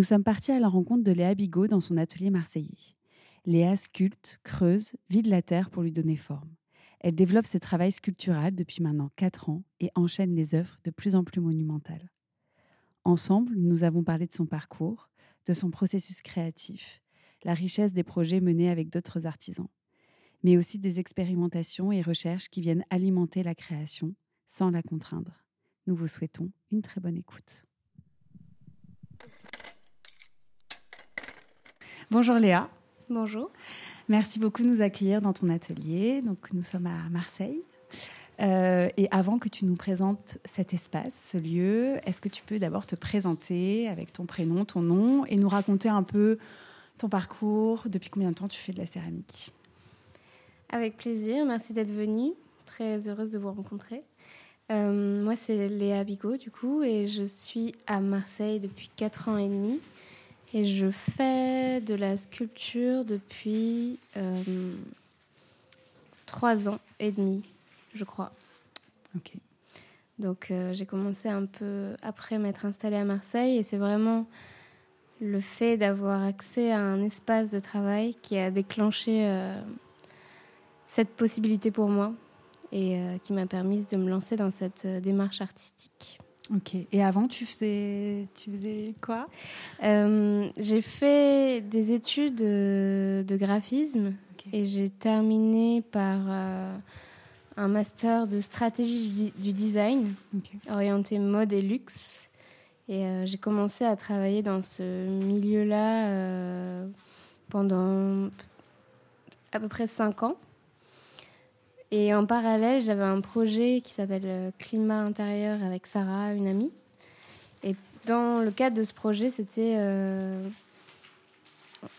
Nous sommes partis à la rencontre de Léa Bigot dans son atelier marseillais. Léa sculpte, creuse, vide la terre pour lui donner forme. Elle développe ce travail sculptural depuis maintenant 4 ans et enchaîne les œuvres de plus en plus monumentales. Ensemble, nous avons parlé de son parcours, de son processus créatif, la richesse des projets menés avec d'autres artisans, mais aussi des expérimentations et recherches qui viennent alimenter la création sans la contraindre. Nous vous souhaitons une très bonne écoute. Bonjour Léa. Bonjour. Merci beaucoup de nous accueillir dans ton atelier. Donc, nous sommes à Marseille. Euh, et avant que tu nous présentes cet espace, ce lieu, est-ce que tu peux d'abord te présenter avec ton prénom, ton nom et nous raconter un peu ton parcours, depuis combien de temps tu fais de la céramique? Avec plaisir, merci d'être venue. Très heureuse de vous rencontrer. Euh, moi, c'est Léa Bigot, du coup, et je suis à Marseille depuis 4 ans et demi. Et je fais de la sculpture depuis euh, trois ans et demi, je crois. Ok. Donc euh, j'ai commencé un peu après m'être installée à Marseille et c'est vraiment le fait d'avoir accès à un espace de travail qui a déclenché euh, cette possibilité pour moi et qui m'a permis de me lancer dans cette démarche artistique. Ok. Et avant, tu faisais, tu faisais quoi? Euh, J'ai fait des études de, graphisme et j'ai terminé par euh, un master de stratégie du, design orienté mode et luxe. Et euh, j'ai commencé à travailler dans ce milieu-là pendant à peu près cinq ans. Et en parallèle, j'avais un projet qui s'appelle euh, Climat intérieur avec Sarah, une amie. Et dans le cadre de ce projet, c'était. Euh,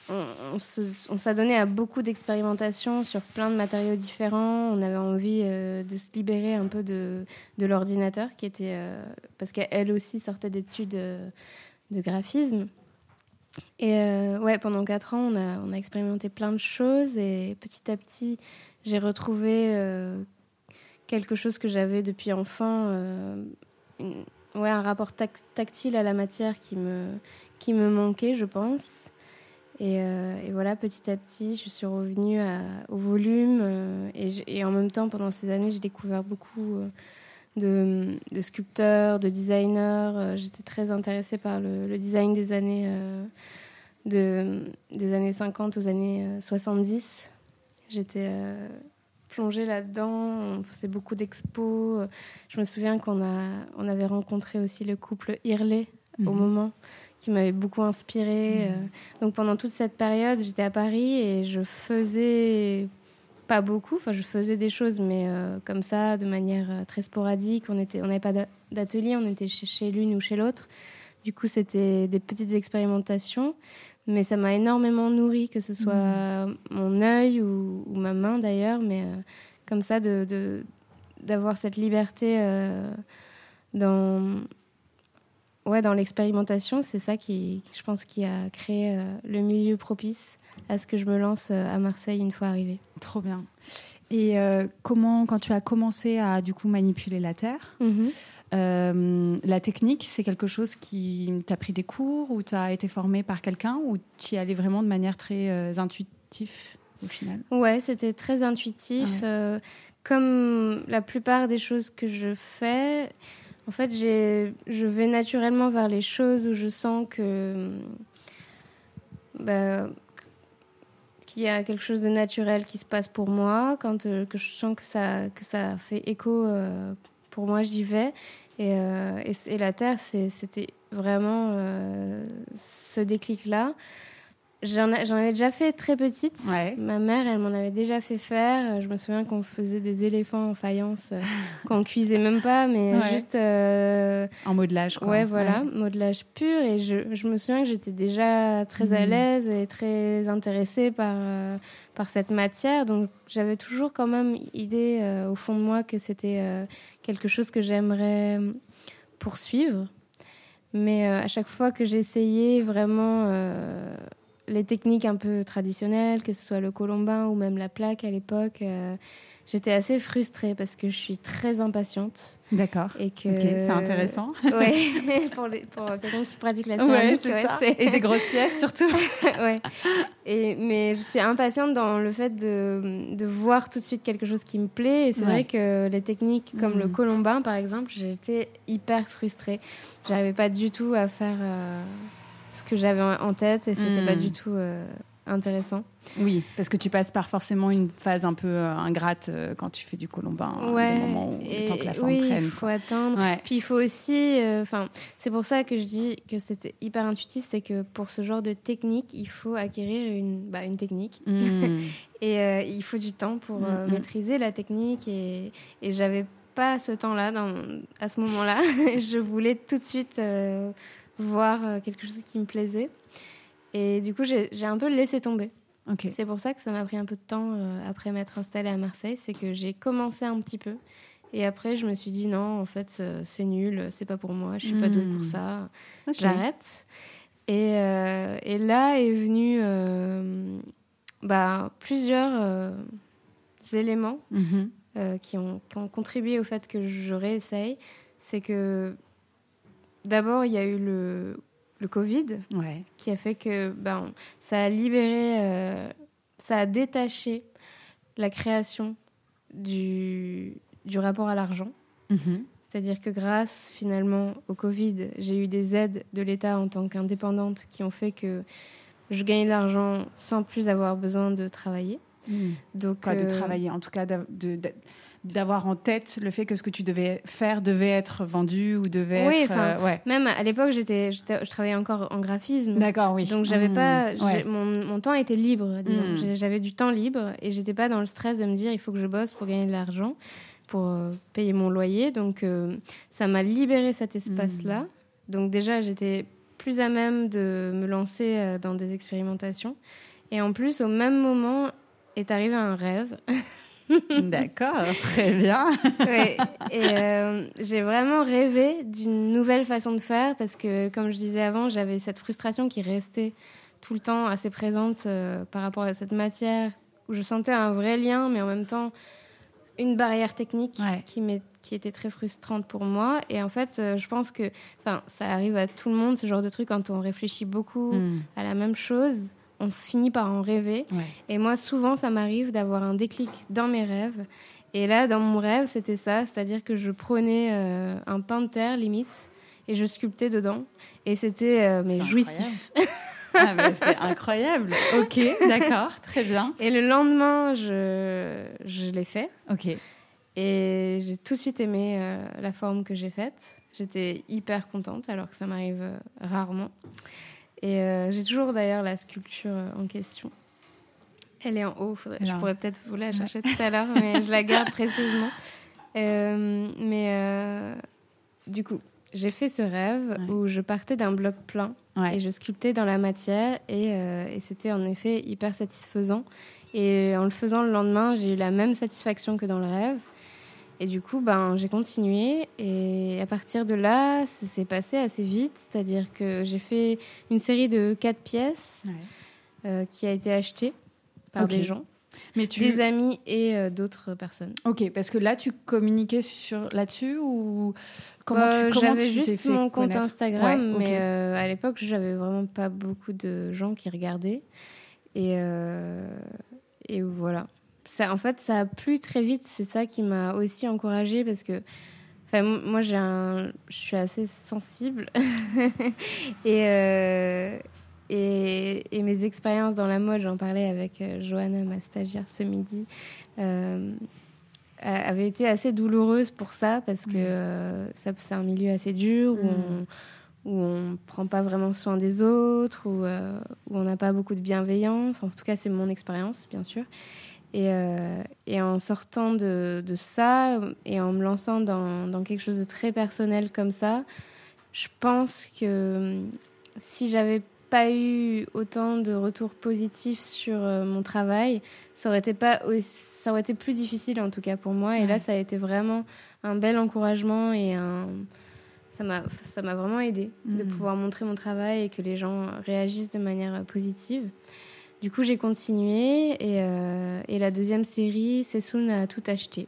on, s'adonnait à beaucoup d'expérimentations sur plein de matériaux différents. On avait envie euh, de se libérer un peu de, de l'ordinateur, qui était. parce qu'elle aussi sortait d'études de graphisme. Et ouais, pendant quatre ans, on a, on a expérimenté plein de choses et petit à petit, j'ai retrouvé euh, quelque chose que j'avais depuis enfant, euh, ouais, un rapport tactile à la matière qui me, qui me manquait, je pense. Et, euh, voilà, petit à petit, je suis revenue au volume. Et, en même temps, pendant ces années, j'ai découvert beaucoup de, sculpteurs, de designers. J'étais très intéressée par le, design des années, de, des années 50 aux années 70. J'étais euh, plongée là-dedans. On faisait beaucoup d'expos. Je me souviens qu'on a, on avait rencontré aussi le couple Irley au mhm. moment, qui m'avait beaucoup inspirée. Mhm. Euh. Donc pendant toute cette période, j'étais à Paris et je faisais pas beaucoup. Enfin, je faisais des choses, mais euh, comme ça, de manière très sporadique. On était, on n'avait pas d'atelier, on était chez, chez l'une ou chez l'autre. Du coup, c'était des petites expérimentations mais ça m'a énormément nourri, que ce soit mm. mon œil ou, ma main d'ailleurs, mais euh, comme ça, de, d'avoir cette liberté euh, dans, ouais, dans l'expérimentation, c'est ça qui, je pense, qui a créé euh, le milieu propice à ce que je me lance à Marseille une fois arrivée. Trop bien. Et comment, quand tu as commencé à du coup manipuler la terre, mm-hmm. Euh, la technique, c'est quelque chose qui t'a pris des cours ou t'as été formé par quelqu'un ou tu y allais vraiment de manière très euh, intuitive au final? Ouais, c'était très intuitif. Euh, comme la plupart des choses que je fais, en fait, je vais naturellement vers les choses où je sens que. Bah, qu'il y a quelque chose de naturel qui se passe pour moi, quand que je sens que ça, que ça fait écho pour moi, j'y vais. Et, euh, et, la Terre, c'était vraiment euh, ce déclic-là. J'en avais déjà fait très petite. Ouais. Ma mère, elle m'en avait déjà fait faire. Je me souviens qu'on faisait des éléphants en faïence, euh, qu'on cuisait même pas, mais Ouais. juste. euh, En modelage, quoi. Ouais, voilà, modelage pur. Et je, je me souviens que j'étais déjà très à Mhm. l'aise et très intéressée par, euh, par cette matière. Donc j'avais toujours quand même idée euh, au fond de moi que c'était euh, quelque chose que j'aimerais poursuivre. Mais euh, à chaque fois que j'essayais vraiment euh, les techniques un peu traditionnelles, que ce soit le colombin ou même la plaque à l'époque, euh, j'étais assez frustrée parce que je suis très impatiente D'accord. et que c'est intéressant. ouais, pour, les- pour quelqu'un qui pratique la Ouais, céramique, c'est ouais, ça. Et des grosses pièces, surtout. ouais. Et, mais je suis impatiente dans le fait de, de voir tout de suite quelque chose qui me plaît. Et c'est Ouais. vrai que les techniques comme le Mhm. colombin, par exemple, j'étais hyper frustrée. J'arrivais pas du tout à faire euh, ce que j'avais en tête et c'était Mhm. pas du tout euh, intéressant. Oui, parce que tu passes par forcément une phase un peu euh, ingrate euh, quand tu fais du colombin. hein, ouais. Des moments où le temps que la et forme oui, il faut quoi. attendre. Ouais. Puis il faut aussi, enfin, c'est pour ça que je dis que c'était hyper intuitif, c'est que pour ce genre de technique, il faut acquérir une, bah, une technique. Mm. Et il faut du temps pour euh, Mm, mm. maîtriser la technique. Et, et j'avais pas ce temps-là à ce moment-là. je voulais tout de suite voir euh, quelque chose qui me plaisait. Et du coup, j'ai un peu laissé tomber. C'est pour ça que ça m'a pris un peu de temps euh, après m'être installée à Marseille. C'est que j'ai commencé un petit peu. Et après, je me suis dit non, en fait, euh, c'est nul, c'est pas pour moi, je suis pas douée pour Mm. ça j'arrête. Et, euh, et là est venu euh, bah, plusieurs éléments Mhm. qui, ont, qui ont contribué au fait que je réessaye. C'est que d'abord, il y a eu le, le Covid Ouais. qui a fait que ben, ça a libéré, euh, ça a détaché la création du, du rapport à l'argent. Mhm. C'est-à-dire que grâce finalement au Covid, j'ai eu des aides de l'État en tant qu'indépendante qui ont fait que je gagnais de l'argent sans plus avoir besoin de travailler. Mm. Donc, Quoi, de euh, travailler, en tout cas, de- d'avoir en tête le fait que ce que tu devais faire devait être vendu ou devait Oui, être. euh, ouais. Même à l'époque, j'étais, je travaillais encore en graphisme. D'accord, oui. Donc j'avais Mm. pas, Ouais. mon, mon temps était libre, disons. Mm. J'ai- J'avais du temps libre et j'étais pas dans le stress de me dire il faut que je bosse pour gagner de l'argent, pour euh, payer mon loyer. Donc euh, ça m'a libéré cet espace-là. Donc déjà j'étais plus à même de me lancer euh, dans des expérimentations. Et en plus au même moment est arrivé un rêve. D'accord, très bien. Ouais. Et euh, j'ai vraiment rêvé d'une nouvelle façon de faire parce que, comme je disais avant, j'avais cette frustration qui restait tout le temps assez présente euh, par rapport à cette matière où je sentais un vrai lien, mais en même temps une barrière technique Ouais. qui, était très frustrante pour moi. Et en fait, euh, je pense que ça arrive à tout le monde, ce genre de truc, quand on réfléchit beaucoup Mm. à la même chose, on finit par en rêver. Ouais. Et moi, souvent, ça m'arrive d'avoir un déclic dans mes rêves. Et là, dans mon rêve, c'était ça, c'est-à-dire que je prenais euh, un pain de terre, limite, et je sculptais dedans. Et c'était euh, mais jouissif. Ah, mais c'est incroyable. Ok, d'accord, très bien. Et le lendemain, je, je l'ai fait. Ok. Et j'ai tout de suite aimé euh, la forme que j'ai faite. J'étais hyper contente, alors que ça m'arrive rarement. Et euh, j'ai toujours d'ailleurs la sculpture euh, en question. Elle est en haut, faudrait- je pourrais peut-être vous la chercher tout à l'heure, mais je la garde précieusement. Euh, mais euh, du coup, j'ai fait ce rêve Ouais. où je partais d'un bloc plein Ouais. et je sculptais dans la matière et, et c'était en effet hyper satisfaisant. Et en le faisant le lendemain, j'ai eu la même satisfaction que dans le rêve. Et du coup, ben, j'ai continué et à partir de là, ça s'est passé assez vite. C'est-à-dire que j'ai fait une série de quatre pièces Ouais. euh, qui a été achetée par des gens, Mais tu. des amis et euh, d'autres personnes. Ok, parce que là, tu communiquais sur là-dessus ou comment Bah, tu comment J'avais juste fait mon compte Instagram, Ouais, mais euh, à l'époque, j'avais vraiment pas beaucoup de gens qui regardaient. Et, et voilà. Ça, en fait, ça a plu très vite. C'est ça qui m'a aussi encouragée parce que enfin, moi, j'ai un, je suis assez sensible. et, euh, et, et mes expériences dans la mode, j'en parlais avec euh, Johanna, ma stagiaire, ce midi. euh, a- avait été assez douloureuse pour ça parce que euh, ça c'est un milieu assez dur où, Mhm. où on prend pas vraiment soin des autres, où, où on n'a pas beaucoup de bienveillance. En tout cas, c'est mon expérience, bien sûr. Et, et, en sortant de, de, ça et en me lançant dans, dans, quelque chose de très personnel comme ça, je pense que si j'avais pas eu autant de retours positifs sur euh, mon travail, ça aurait été pas ça aurait été plus difficile en tout cas pour moi. Et là, ça a été vraiment un bel encouragement et un ça m'a ça m'a vraiment aidé de mm. pouvoir montrer mon travail et que les gens réagissent de manière positive. Du coup, j'ai continué et, euh, et, la deuxième série, Sessoun a tout acheté.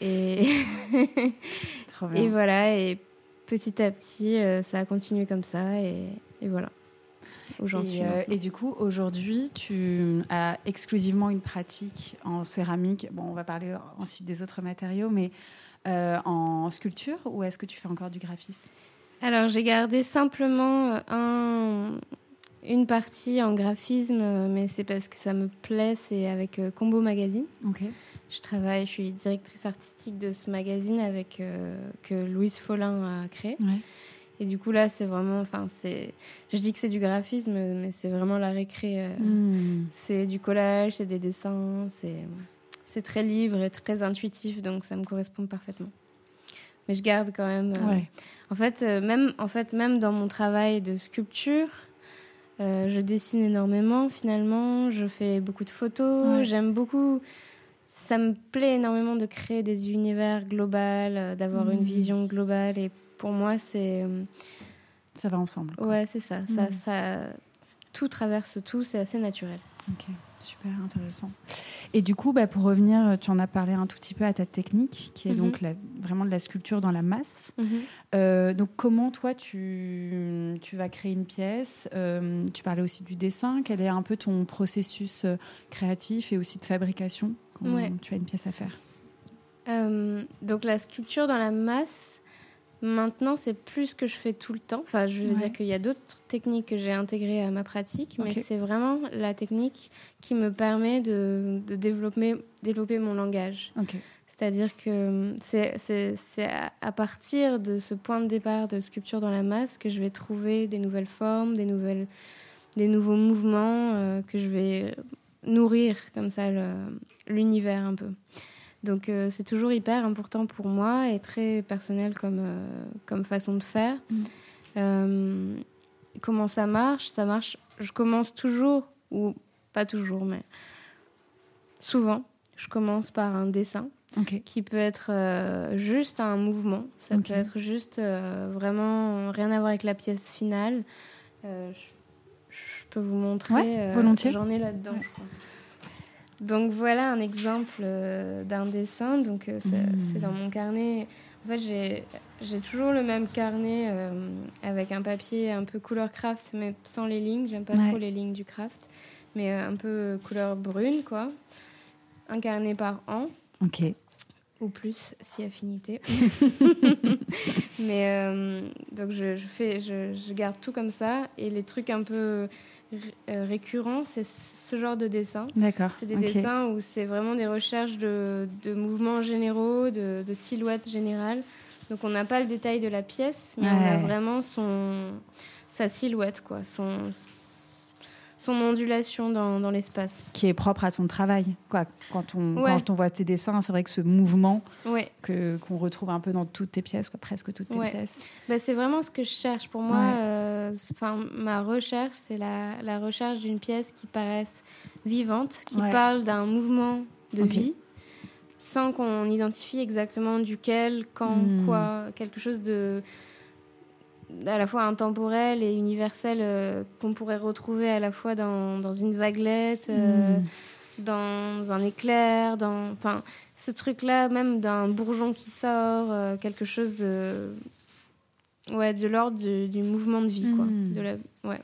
Et, et voilà, et petit à petit, euh, ça a continué comme ça et, et voilà. Euh, et, du coup, aujourd'hui, tu as exclusivement une pratique en céramique. Bon, on va parler ensuite des autres matériaux, mais euh, en sculpture ou est-ce que tu fais encore du graphisme? Alors, j'ai gardé simplement un, une partie en graphisme, mais c'est parce que ça me plaît. C'est avec Combo Magazine. Ok. Je travaille, je suis directrice artistique de ce magazine avec que Louise Follin a créé. Ouais. Et du coup, là, c'est vraiment. Enfin, c'est. Je dis que c'est du graphisme, mais c'est vraiment la récré. Euh, hmm. C'est du collage, c'est des dessins, c'est. C'est très libre et très intuitif, donc ça me correspond parfaitement. Mais je garde quand même. Euh, en fait, euh, même en fait, même dans mon travail de sculpture, je dessine énormément. Finalement, je fais beaucoup de photos. J'aime beaucoup ça me plaît énormément de créer des univers globaux, d'avoir une hmm. vision globale et pour moi, c'est. Euh, ça va ensemble. Ouais, c'est ça. Ça, ça. Tout traverse tout, c'est assez naturel. Ok, super intéressant. Et du coup, bah, pour revenir, tu en as parlé un tout petit peu à ta technique, qui est donc mm-hmm. vraiment de la sculpture dans la masse. Mm-hmm. Euh, donc, comment toi, tu, tu vas créer une pièce euh, Tu parlais aussi du dessin. Quel est un peu ton processus créatif et aussi de fabrication quand tu as une pièce à faire? Donc, la sculpture dans la masse, Maintenant, c'est plus ce que je fais tout le temps. Enfin, je veux dire qu'il y a d'autres techniques que j'ai intégrées à ma pratique, mais c'est vraiment la technique qui me permet de, développer, développer mon langage. C'est-à-dire que c'est à partir de ce point de départ de sculpture dans la masse que je vais trouver des nouvelles formes, des, nouvelles, des nouveaux mouvements, euh, que je vais nourrir comme ça l'univers un peu. Donc euh, c'est toujours hyper important pour moi et très personnel comme, euh, comme façon de faire. Mm. Euh, comment ça marche? Ça marche, je commence toujours, ou pas toujours, mais souvent, je commence par un dessin. qui peut être juste un mouvement. Ça peut être juste vraiment rien à voir avec la pièce finale. Je, peux vous montrer. volontiers. J'en ai là-dedans. Donc voilà un exemple euh, d'un dessin. Donc euh, c'est dans mon carnet. En fait, j'ai toujours le même carnet euh, avec un papier un peu couleur craft, mais sans les lignes. J'aime pas trop les lignes du craft, mais un peu couleur brune, quoi. Un carnet par an. Ok. Ou plus, si affinité. mais donc je, fais, je, je, garde tout comme ça. Et les trucs un peu récurrent, c'est ce genre de dessin. D'accord. C'est des dessins où c'est vraiment des recherches de, mouvements généraux, de, silhouettes générales. Donc on n'a pas le détail de la pièce, mais on a vraiment son, sa silhouette, quoi, son, son ondulation dans, dans l'espace. Qui est propre à son travail. Quoi. Quand, on, quand on voit tes dessins, c'est vrai que ce mouvement que, qu'on retrouve un peu dans toutes tes pièces, quoi, presque toutes tes pièces. Bah, c'est vraiment ce que je cherche. Pour moi, euh, enfin ma recherche, c'est la, la recherche d'une pièce qui paraisse vivante, qui parle d'un mouvement de vie, sans qu'on identifie exactement duquel, quand, hmm. quoi, quelque chose de à la fois intemporel et universel euh, qu'on pourrait retrouver à la fois dans, dans une vaguelette, euh, hmm. dans un éclair, dans enfin ce truc-là même d'un bourgeon qui sort, euh, quelque chose de ouais de l'ordre du, mouvement de vie quoi. Hmm. De la, ouais.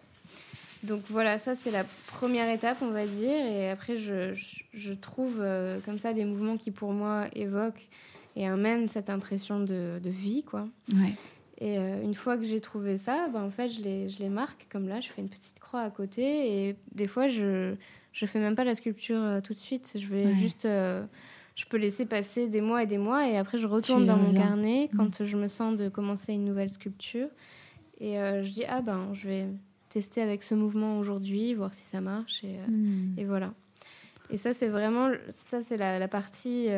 Donc voilà, ça c'est la première étape on va dire et après je, je, trouve comme ça des mouvements qui pour moi évoquent et amènent cette impression de, de vie quoi. Ouais. Et euh, une fois que j'ai trouvé ça, ben, en fait, je les, je les marque comme là, je fais une petite croix à côté. Et des fois, je ne fais même pas la sculpture euh, tout de suite. Je vais juste. Euh, je peux laisser passer des mois et des mois. Et après, je retourne dans mon carnet mm. quand je me sens de commencer une nouvelle sculpture. Et je dis, ah ben, je vais tester avec ce mouvement aujourd'hui, voir si ça marche. Et, et voilà. Et ça, c'est vraiment ça, c'est la, la, partie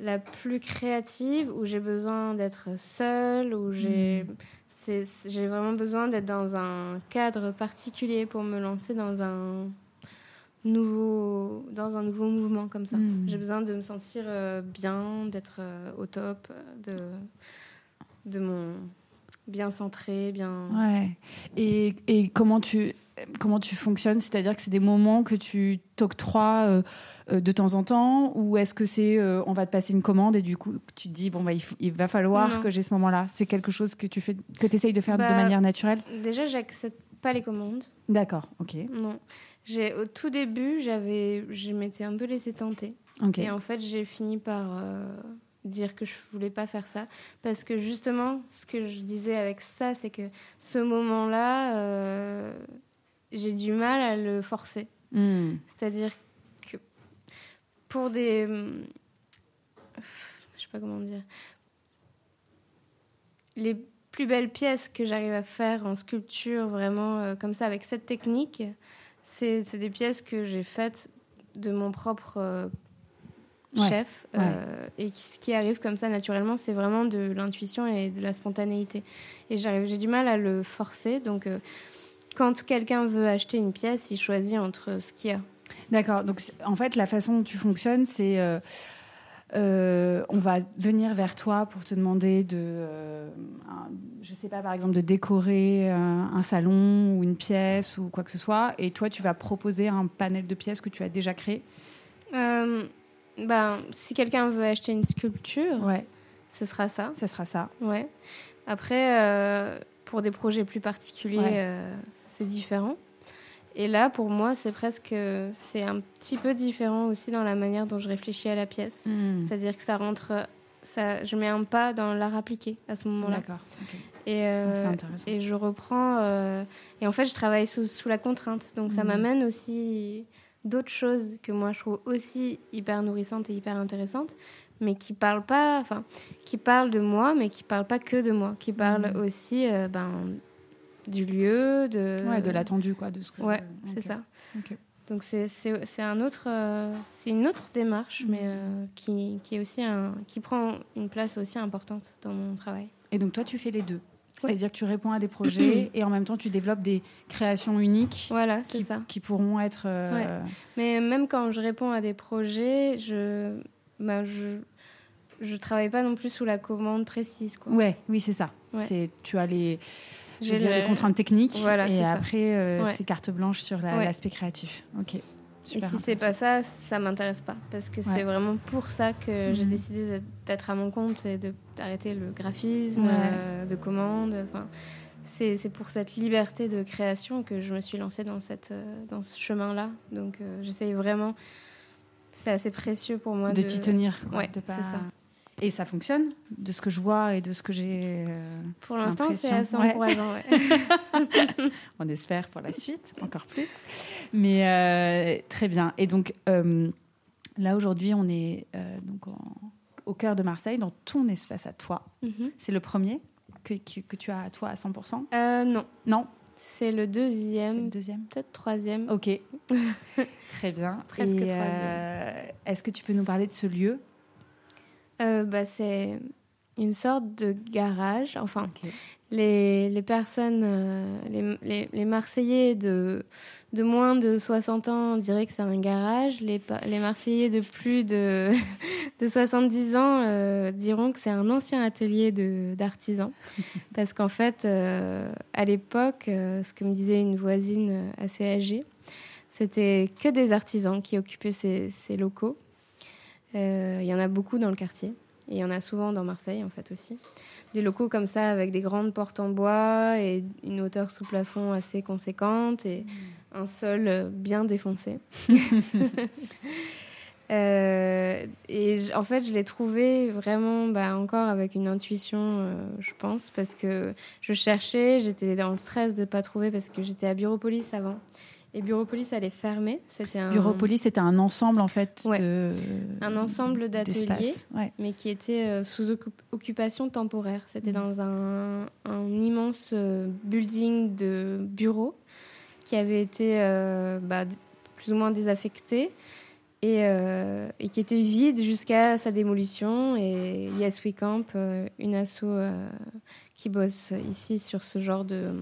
la plus créative où j'ai besoin d'être seule, où j'ai hmm. j'ai vraiment besoin d'être dans un cadre particulier pour me lancer dans un nouveau dans un nouveau mouvement comme ça. Hmm. J'ai besoin de me sentir euh, bien, d'être euh, au top, de de mon bien centré, bien. Ouais. Et, et comment tu comment tu fonctionnes C'est-à-dire que c'est des moments que tu t'octroies euh, euh, de temps en temps Ou est-ce que c'est euh, on va te passer une commande et du coup tu te dis bon bah, il, va falloir que j'ai ce moment-là C'est quelque chose que tu fais que essayes de faire de bah, manière naturelle? Déjà, j'accepte pas les commandes. D'accord, ok. Non. Au tout début, j'avais, je m'étais un peu laissé tenter. Et en fait, j'ai fini par dire que je voulais pas faire ça parce que justement ce que je disais avec ça c'est que ce moment là j'ai du mal à le forcer. Hmm. C'est-à-dire que pour des. Je sais pas comment dire. Les plus belles pièces que j'arrive à faire en sculpture, vraiment euh, comme ça, avec cette technique, c'est des pièces que j'ai faites de mon propre. Euh, chef euh, et ce qui arrive comme ça naturellement c'est vraiment de l'intuition et de la spontanéité et j'ai du mal à le forcer donc quand quelqu'un veut acheter une pièce, il choisit entre ce qu'il y a. D'accord. Donc, en fait, la façon dont tu fonctionnes, c'est. Euh, euh, on va venir vers toi pour te demander de, euh, je sais pas, par exemple, de décorer un salon ou une pièce ou quoi que ce soit, et toi, tu vas proposer un panel de pièces que tu as déjà créé. ben, si quelqu'un veut acheter une sculpture, ouais. ce sera ça. Ce sera ça. Ouais. Après, pour des projets plus particuliers, c'est différent. Et là, pour moi, c'est presque, c'est un petit peu différent aussi dans la manière dont je réfléchis à la pièce. Hmm. C'est-à-dire que ça rentre, ça, je mets un pas dans l'art appliqué à ce moment-là. D'accord. Et, euh, et je reprends. Euh, et en fait, je travaille sous, sous la contrainte. Donc, ça hmm. m'amène aussi d'autres choses que moi, je trouve aussi hyper nourrissantes et hyper intéressantes, mais qui parlent pas, enfin, qui parlent de moi, mais qui parlent pas que de moi, qui parlent hmm. aussi, euh, ben du lieu, de ouais, de l'attendu quoi, de ce que. Ouais, c'est ça. Donc c'est c'est un autre euh, c'est une autre démarche, mais euh, qui, qui est aussi un qui prend une place aussi importante dans mon travail. Et donc toi tu fais les deux. C'est-à-dire que tu réponds à des projets et en même temps tu développes des créations uniques. Voilà, c'est ça. Qui pourront être. Euh, mais même quand je réponds à des projets, je bah, je je travaille pas non plus sous la commande précise. Quoi. Ouais, oui, c'est ça. C'est tu as les j'ai les contraintes techniques. et après, euh, c'est carte blanche sur l'aspect créatif. Ok. et si c'est pas ça, ça m'intéresse pas. Parce que c'est vraiment pour ça que j'ai mhm. décidé d'être à mon compte et d'arrêter le graphisme, euh, de commande. Enfin, c'est pour cette liberté de création que je me suis lancée dans, cette, euh, dans ce chemin-là. Donc j'essaye vraiment. C'est assez précieux pour moi de, t'y tenir. ouais, c'est ça. Et ça fonctionne, de ce que je vois et de ce que j'ai. Euh, pour l'instant, c'est assez encourageant. On espère pour la suite, encore plus. Mais euh, très bien. Et donc, euh, là, aujourd'hui, on est donc au cœur de Marseille, dans ton espace à toi. Mhm. C'est le premier que, que, tu as à toi à 100% Non. Non c'est le deuxième. Le deuxième Peut-être troisième. Ok. Très bien. Presque troisième. Est-ce que tu peux nous parler de ce lieu? Euh, bah, C'est une sorte de garage. Enfin, les, les, personnes, euh, les, les, les, Marseillais de, de moins de 60 ans diraient que c'est un garage. Les, les Marseillais de plus de, de 70 ans euh, diront que c'est un ancien atelier d'artisans. Parce qu'en fait, à l'époque, ce que me disait une voisine assez âgée, c'était que des artisans qui occupaient ces, ces locaux. Euh, il y en a beaucoup dans le quartier. Et il y en a souvent dans Marseille, en fait, aussi. Des locaux comme ça, avec des grandes portes en bois et une hauteur sous plafond assez conséquente et un sol bien défoncé. euh, et en fait, je l'ai trouvé vraiment, bah, encore avec une intuition, euh, je pense, parce que je cherchais, j'étais dans le stress de ne pas trouver parce que j'étais à Bureaupolis avant. Et Bureaupolis, elle est fermée. C'était un... Bureaupolis, c'était un ensemble, en fait, de... Un ensemble d'ateliers, mais qui était euh, sous occupation temporaire. C'était mm. dans un, un immense euh, building de bureaux qui avait été euh, bah, plus ou moins désaffecté et, et qui était vide jusqu'à sa démolition. Et Yes We Camp, une asso qui bosse ici sur ce genre de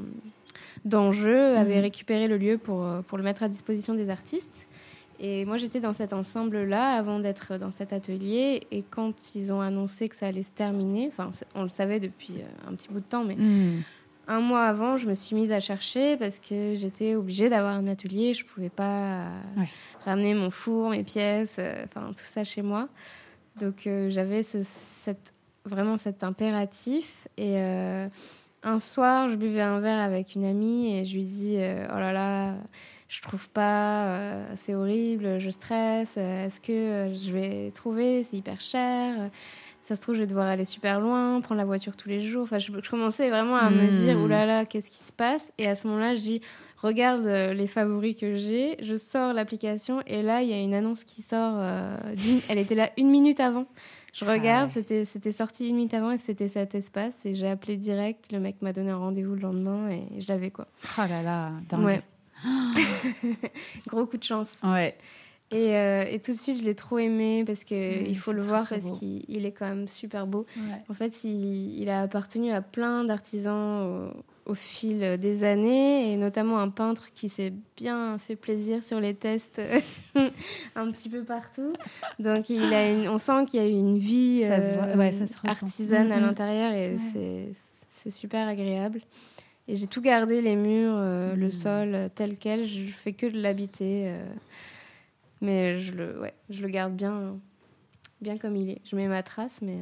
d'enjeux, avait mhm. récupéré le lieu pour, euh, pour le mettre à disposition des artistes. Et moi, j'étais dans cet ensemble-là avant d'être dans cet atelier. Et quand ils ont annoncé que ça allait se terminer, enfin, on le savait depuis euh, un petit bout de temps, mais mhm. un mois avant, je me suis mise à chercher parce que j'étais obligée d'avoir un atelier. Je ne pouvais pas ramener mon four, mes pièces, euh, enfin, tout ça chez moi. Donc, j'avais ce, cette, vraiment cet impératif. Et un soir, je buvais un verre avec une amie et je lui dis euh, Oh là là, je trouve pas, euh, c'est horrible, je stresse, euh, est-ce que je vais trouver C'est hyper cher. Ça se trouve, je vais devoir aller super loin, prendre la voiture tous les jours. Enfin, je, commençais vraiment à me dire, oh là là, qu'est-ce qui se passe? Et à ce moment-là, je dis, regarde les favoris que j'ai. Je sors l'application et là, il y a une annonce qui sort. elle était là une minute avant. Je regarde, c'était, c'était sorti une minute avant et c'était cet espace. Et j'ai appelé direct. Le mec m'a donné un rendez-vous le lendemain et je l'avais quoi. Oh là là, dingue. Gros coup de chance. Ouais. Et, euh, et, tout de suite, je l'ai trop aimé parce que il faut le voir parce qu'il est quand même super beau. En fait, il, il, a appartenu à plein d'artisans au fil des années, et notamment un peintre qui s'est bien fait plaisir sur les tests un petit peu partout. Donc il a une, on sent qu'il y a eu une vie euh, artisane à mm-hmm. l'intérieur et c'est super agréable. Et j'ai tout gardé, les murs, euh, le mm. sol tel quel. Je fais que de l'habiter. Euh, mais je le, ouais, je le garde bien, bien comme il est. Je mets ma trace, mais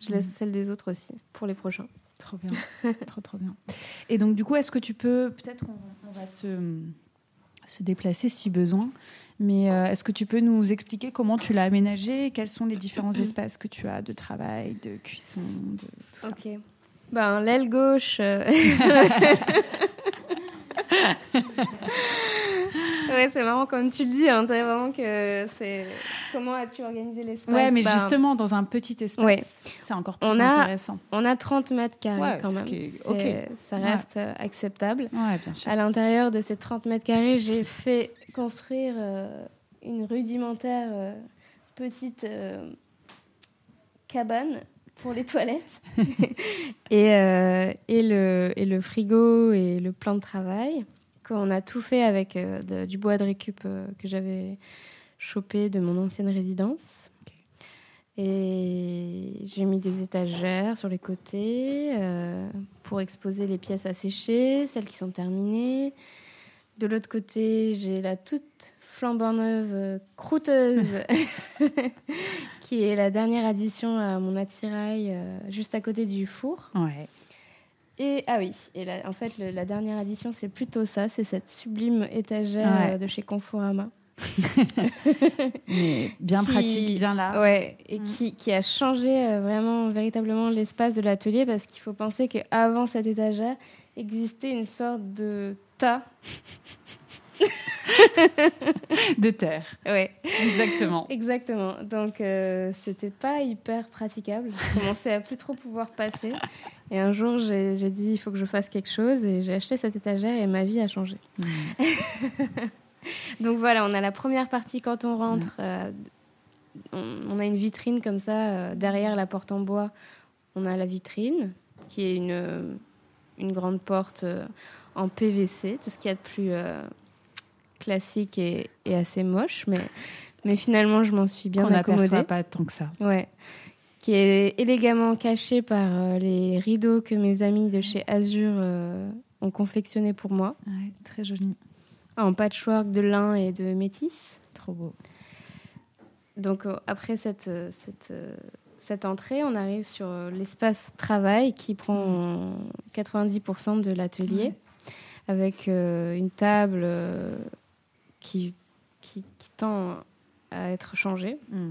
je laisse mm. celle des autres aussi pour les prochains. Trop bien, trop trop bien. Et donc du coup, est-ce que tu peux, peut-être qu'on va se, se déplacer si besoin, mais euh, est-ce que tu peux nous expliquer comment tu l'as aménagé, quels sont les différents espaces que tu as de travail, de cuisson, de tout ça? Ok. Ben, l'aile gauche. Ouais, c'est marrant comme tu le dis. Hein, vraiment que c'est. Comment as-tu organisé l'espace? Ouais, mais bah, justement, dans un petit espace, c'est encore plus intéressant. On a 30 mètres carrés quand même. Ça reste euh, acceptable. Ouais, bien sûr. À l'intérieur de ces 30 mètres carrés, j'ai fait construire euh, une rudimentaire euh, petite cabane pour les toilettes et, et, le, et le frigo et le plan de travail. On a tout fait avec euh, du bois de récup euh, que j'avais chopé de mon ancienne résidence. Et j'ai mis des étagères sur les côtés euh, pour exposer les pièces à sécher, celles qui sont terminées. De l'autre côté, j'ai la toute flambant neuve croûteuse, qui est la dernière addition à mon attirail, juste à côté du four. Ouais. Et ah oui, et en fait, la dernière édition, c'est plutôt ça, c'est cette sublime étagère de chez Conforama. bien pratique, bien là. Ouais, et mm. qui, qui, a changé euh, vraiment, véritablement l'espace de l'atelier parce qu'il faut penser qu'avant cette étagère existait une sorte de tas de terre. Ouais. Exactement. Exactement. Donc, euh, c'était pas hyper praticable. Je commençais à plus trop pouvoir passer. Et un jour, j'ai dit, il faut que je fasse quelque chose. Et j'ai acheté cette étagère et ma vie a changé. Hmm. Donc voilà, on a la première partie quand on rentre. Hmm. Euh, on, a une vitrine comme ça. Euh, derrière la porte en bois, on a la vitrine, qui est une, une grande porte en PVC, tout ce qu'il y a de plus classique et, assez moche, mais, mais finalement, je m'en suis bien accommodée. pas tant que ça. Ouais. Qui est élégamment caché par euh, les rideaux que mes amis de chez Azur euh, ont confectionnés pour moi. Ouais, très joli. En patchwork de lin et de métis. Trop beau. Donc, euh, après cette, cette, cette entrée, on arrive sur l'espace travail qui prend 90% de l'atelier. avec une table qui, qui, tend à être changé hmm.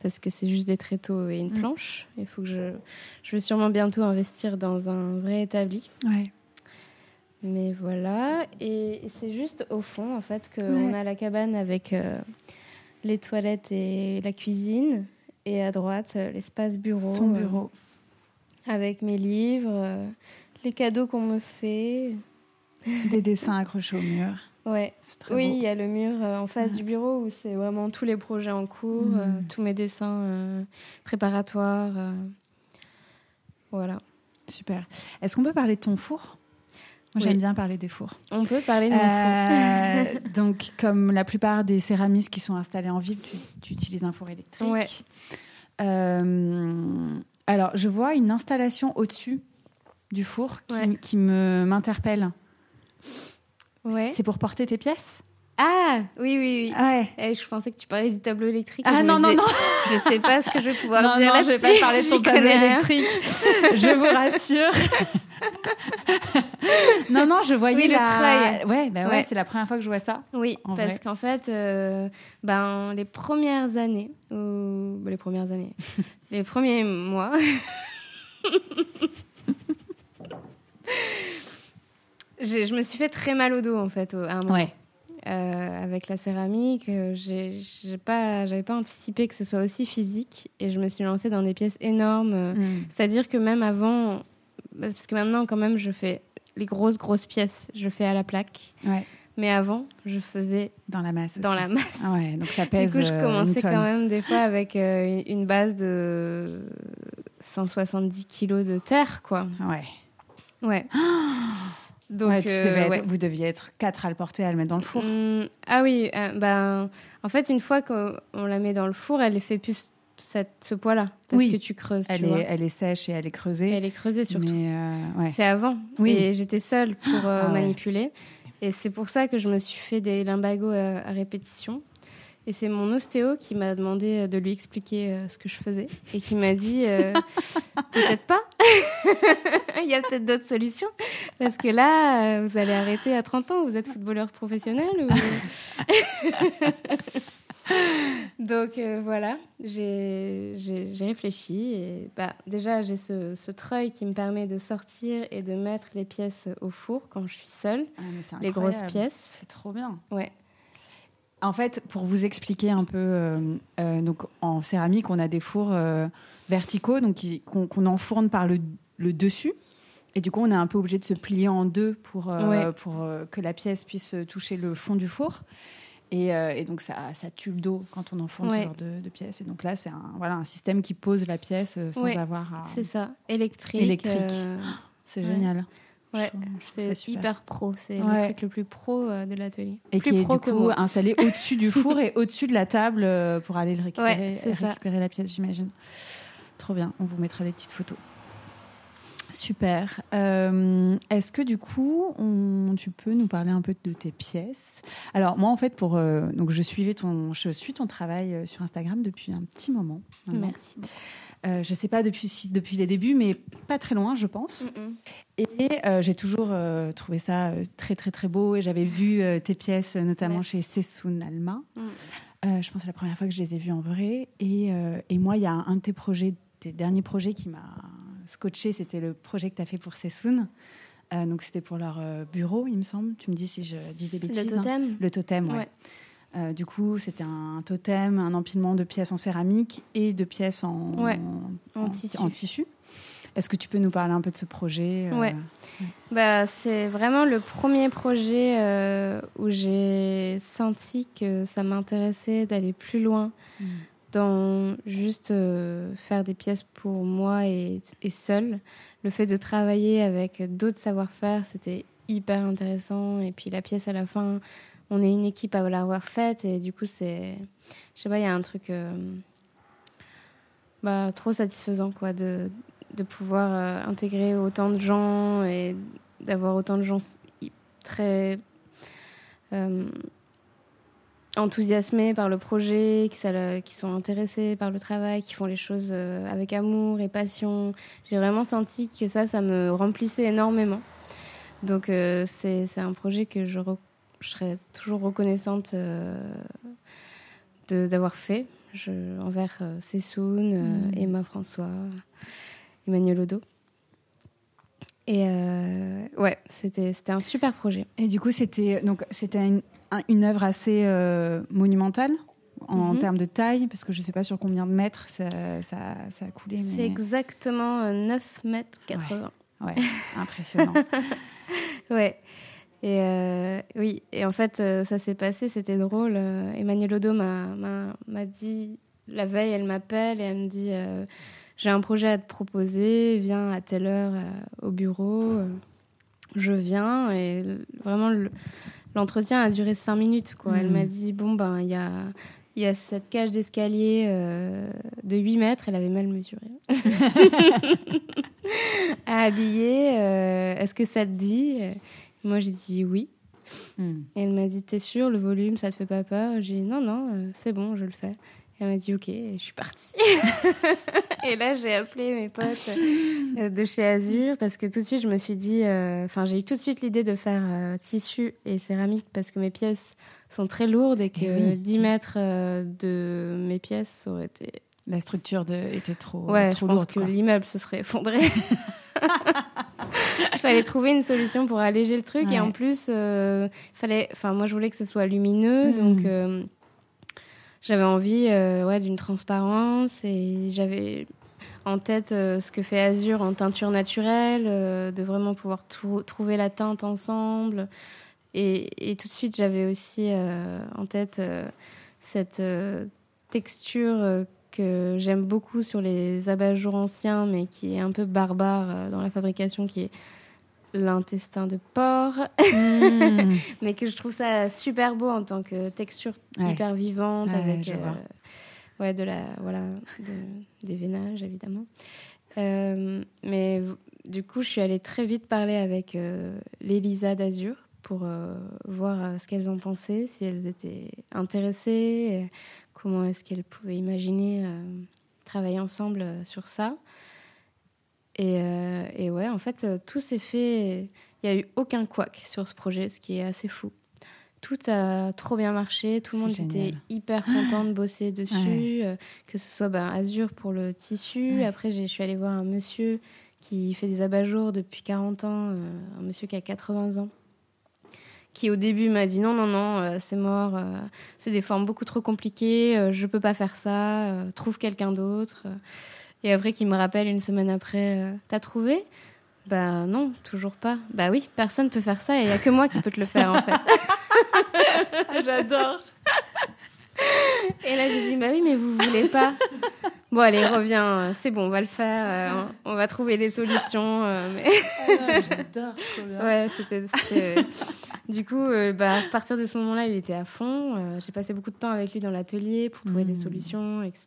parce que c'est juste des tréteaux et une hmm. planche. Il faut que je, je vais sûrement bientôt investir dans un vrai établi. Ouais. Mais voilà, et c'est juste au fond en fait qu'on Ouais. a la cabane avec euh, les toilettes et la cuisine, et à droite euh, l'espace bureau, Ton euh, avec mes livres, euh, les cadeaux qu'on me fait. Des dessins accrochés au mur. Ouais. Oui, il y a le mur euh, en face Ouais. du bureau où c'est vraiment tous les projets en cours, euh, tous mes dessins euh, préparatoires. voilà. Super. Est-ce qu'on peut parler de ton four? Moi, Oui. j'aime bien parler des fours. On peut parler de mon four. Donc, comme la plupart des céramistes qui sont installés en ville, tu, tu utilises un four électrique. Ouais. Alors, je vois une installation au-dessus du four qui, Ouais. qui me m'interpelle. Ouais. C'est pour porter tes pièces Ah, oui, oui, oui. Ouais. Eh, je pensais que tu parlais du tableau électrique. Ah non, non, disais, non, Je sais pas ce que je vais pouvoir non, dire non, je vais là-dessus. pas parler de ton J'y tableau électrique. je vous rassure. non, non, je voyais Oui, le la... treuil. Ouais, bah ouais, Ouais. c'est la première fois que je vois ça. Oui, En parce qu'en fait, euh, ben, les premières années, ou ben, les premières années, les premiers mois, je me suis fait très mal au dos en fait, au- à un moment. Ouais. Euh, avec la céramique, euh, j'ai pas, j'avais pas anticipé que ce soit aussi physique et je me suis lancée dans des pièces énormes. Mm. C'est-à-dire que même avant, parce que maintenant quand même je fais les grosses grosses pièces, je fais à la plaque. Ouais. Mais avant, je faisais Dans la masse. dans aussi. la masse. Ah ouais, donc ça Du pèse. coup, je euh, commençais quand même des fois avec euh, une base de 170 kilos de terre, quoi. Ouais. Ouais. Donc, Ouais, tu euh, devais être- ouais. Vous deviez être quatre à le porter, à le mettre dans le four. Hum, ah oui, euh, ben, en fait, une fois qu'on on la met dans le four, elle fait plus cette, ce poids-là. Parce Oui. que tu creuses, Elle tu vois. est, elle est sèche et elle est creusée. Elle est creusée surtout. Euh, ouais. C'est avant. Oui. Et j'étais seule pour euh, Ah ouais. manipuler. Et c'est pour ça que je me suis fait des limbagos à, à répétition. Et c'est mon ostéo qui m'a demandé de lui expliquer euh, ce que je faisais et qui m'a dit euh, peut-être pas. Il y a peut-être d'autres solutions. Parce que là, euh, vous allez arrêter à 30 ans. Vous êtes footballeur professionnel ou... Donc euh, voilà, j'ai réfléchi et bah, déjà j'ai ce, ce treuil qui me permet de sortir et de mettre les pièces au four quand je suis seule, Ah, les grosses pièces. C'est trop bien. Ouais. En fait, pour vous expliquer un peu, euh, euh, donc en céramique, on a des fours euh, verticaux, donc qu'on enfourne par le, le dessus. Et du coup, on est un peu obligé de se plier en deux pour, Ouais. pour que la pièce puisse toucher le fond du four. Et, et donc, ça, ça tue le dos quand on enfourne Ouais. ce genre de, de pièce. Et donc là, c'est un, voilà, un système qui pose la pièce sans Ouais, avoir à... C'est ça, électrique. Électrique. C'est génial. Ouais, c'est super. hyper pro. C'est Ouais. le truc le plus pro euh, de l'atelier. Et Plus qui est pro du que coup moi. installé au-dessus du four et au-dessus de la table euh, pour aller le récupérer, Ouais, c'est ça. récupérer la pièce, j'imagine. Trop bien, on vous mettra des petites photos. Super. Euh, Est-ce que du coup, on- tu peux nous parler un peu de tes pièces? Alors moi, en fait, pour euh, donc je suivais ton, je suis ton travail euh, sur Instagram depuis un petit moment. maintenant. Merci. Euh, je sais pas depuis si depuis les débuts, mais pas très loin, je pense. Mm, mm. Et euh, j'ai toujours euh, trouvé ça très très très beau et j'avais vu tes pièces notamment Merci. chez Sessoun Alma. Mm. Je pense que c'est la première fois que je les ai vues en vrai. Et, et moi, il y a un de tes projets, tes derniers projets qui m'a scotché, c'était le projet que tu as fait pour Sessoun. Euh, donc c'était pour leur euh, bureau, il me semble. Tu me dis si je dis des bêtises. Le hein. totem Le totem, ouais. Ouais. Euh, du coup, c'était un totem, un empilement de pièces en céramique et de pièces en, Ouais, en, en tissu. en tissu. Est-ce que tu peux nous parler un peu de ce projet euh, Ouais. Bah, c'est vraiment le premier projet euh, où j'ai senti que ça m'intéressait d'aller plus loin Mm. Dans juste euh, faire des pièces pour moi et, et seule. Le fait de travailler avec d'autres savoir-faire, c'était hyper intéressant. Et puis la pièce à la fin, on est une équipe à l'avoir faite et du coup, c'est. Je sais pas, il y a un truc. euh, bah, trop satisfaisant, quoi, de, de pouvoir euh, intégrer autant de gens et d'avoir autant de gens très enthousiasmés par le projet, qui, ça le- qui sont intéressés par le travail, qui font les choses euh, avec amour et passion. J'ai vraiment senti que ça, ça me remplissait énormément. Donc euh, c'est un projet que je, re- je serais toujours reconnaissante euh, d'avoir fait je, envers euh, Sessoun, euh, Mm. Emma François, Emmanuel Odo. Et euh, ouais, c'était c'était un super projet. Et du coup, c'était donc c'était une, une œuvre assez euh, monumentale en Mhm. termes de taille, parce que je sais pas sur combien de mètres ça, ça, ça a coulé. C'est exactement euh, 9 mètres 80. Ouais, impressionnant. Ouais. Et euh, oui, et en fait, euh, ça s'est passé, c'était drôle. euh, Emmanuel Odo m'a- dit, la veille, elle m'appelle et elle me dit euh, J'ai un projet à te proposer, viens à telle heure euh, au bureau. euh, Je viens. Et vraiment, le- l'entretien a duré cinq minutes. Quoi. Elle Mhm. m'a dit Bon, ben, il y a. Il y a cette cage d'escalier euh, de 8 mètres, elle avait mal mesuré. à habiller, euh, est-ce que ça te dit? Moi j'ai dit oui. Hmm. Et elle m'a dit T'es sûre, le volume, ça te fait pas peur? J'ai dit Non, non, euh, c'est bon, je le fais. Et elle m'a dit Ok, et je suis partie. et là, j'ai appelé mes potes euh, de chez Azur parce que tout de suite, je me suis dit euh, Enfin, j'ai eu tout de suite l'idée de faire euh, tissu et céramique parce que mes pièces sont très lourdes et que Eh oui. 10 mètres euh, de mes pièces ça aurait été La structure de, était trop, Ouais, trop je pense lourde. que l'immeuble se serait effondré. Il fallait trouver une solution pour alléger le truc et en plus, fallait, enfin moi je voulais que ce soit lumineux, Mm. donc j'avais envie, euh, ouais, d'une transparence et j'avais en tête euh, ce que fait Azur en teinture naturelle, euh, de vraiment pouvoir trou- trouver la teinte ensemble. Et, et tout de suite, j'avais aussi en tête cette texture que j'aime beaucoup sur les abat-jours anciens, mais qui est un peu barbare dans la fabrication, qui l'intestin de porc, Hmm. mais que je trouve ça super beau en tant que texture Ouais. hyper vivante, Ouais, avec euh, ouais, de la, voilà, de- des vénages, évidemment. Euh, mais du coup, je suis allée très vite parler avec euh, l'Elisa d'Azur pour euh, voir ce qu'elles en pensaient, si elles étaient intéressées, comment est-ce qu'elles pouvaient imaginer travailler ensemble sur ça. Et, euh, et ouais, en fait, euh, tout s'est fait. Il n'y a eu aucun couac sur ce projet, ce qui est assez fou. Tout a trop bien marché, tout le monde était hyper content de bosser dessus, euh, que ce soit ben, Azur pour le tissu. Ouais. Après, je suis allée voir un monsieur qui fait des abat-jours depuis 40 ans, euh, un monsieur qui a 80 ans, qui au début m'a dit non, non, non, c'est mort, c'est des formes beaucoup trop compliquées, je peux pas faire ça, trouve quelqu'un d'autre. Et après, qui me rappelle une semaine après, euh, t'as trouvé? Bah non, toujours pas. Bah oui, personne peut faire ça et il y a que moi qui peux te le faire en fait. J'adore. Et là, j'ai dit, bah oui, mais vous voulez pas. Bon, allez, reviens, c'est bon, on va le faire, euh, on on va trouver des solutions. euh, mais... J'adore. trop bien. Ouais, c'était. Du coup, euh, bah, à partir de ce moment-là, il était à fond. J'ai passé beaucoup de temps avec lui dans l'atelier pour trouver des Mm. solutions, etc.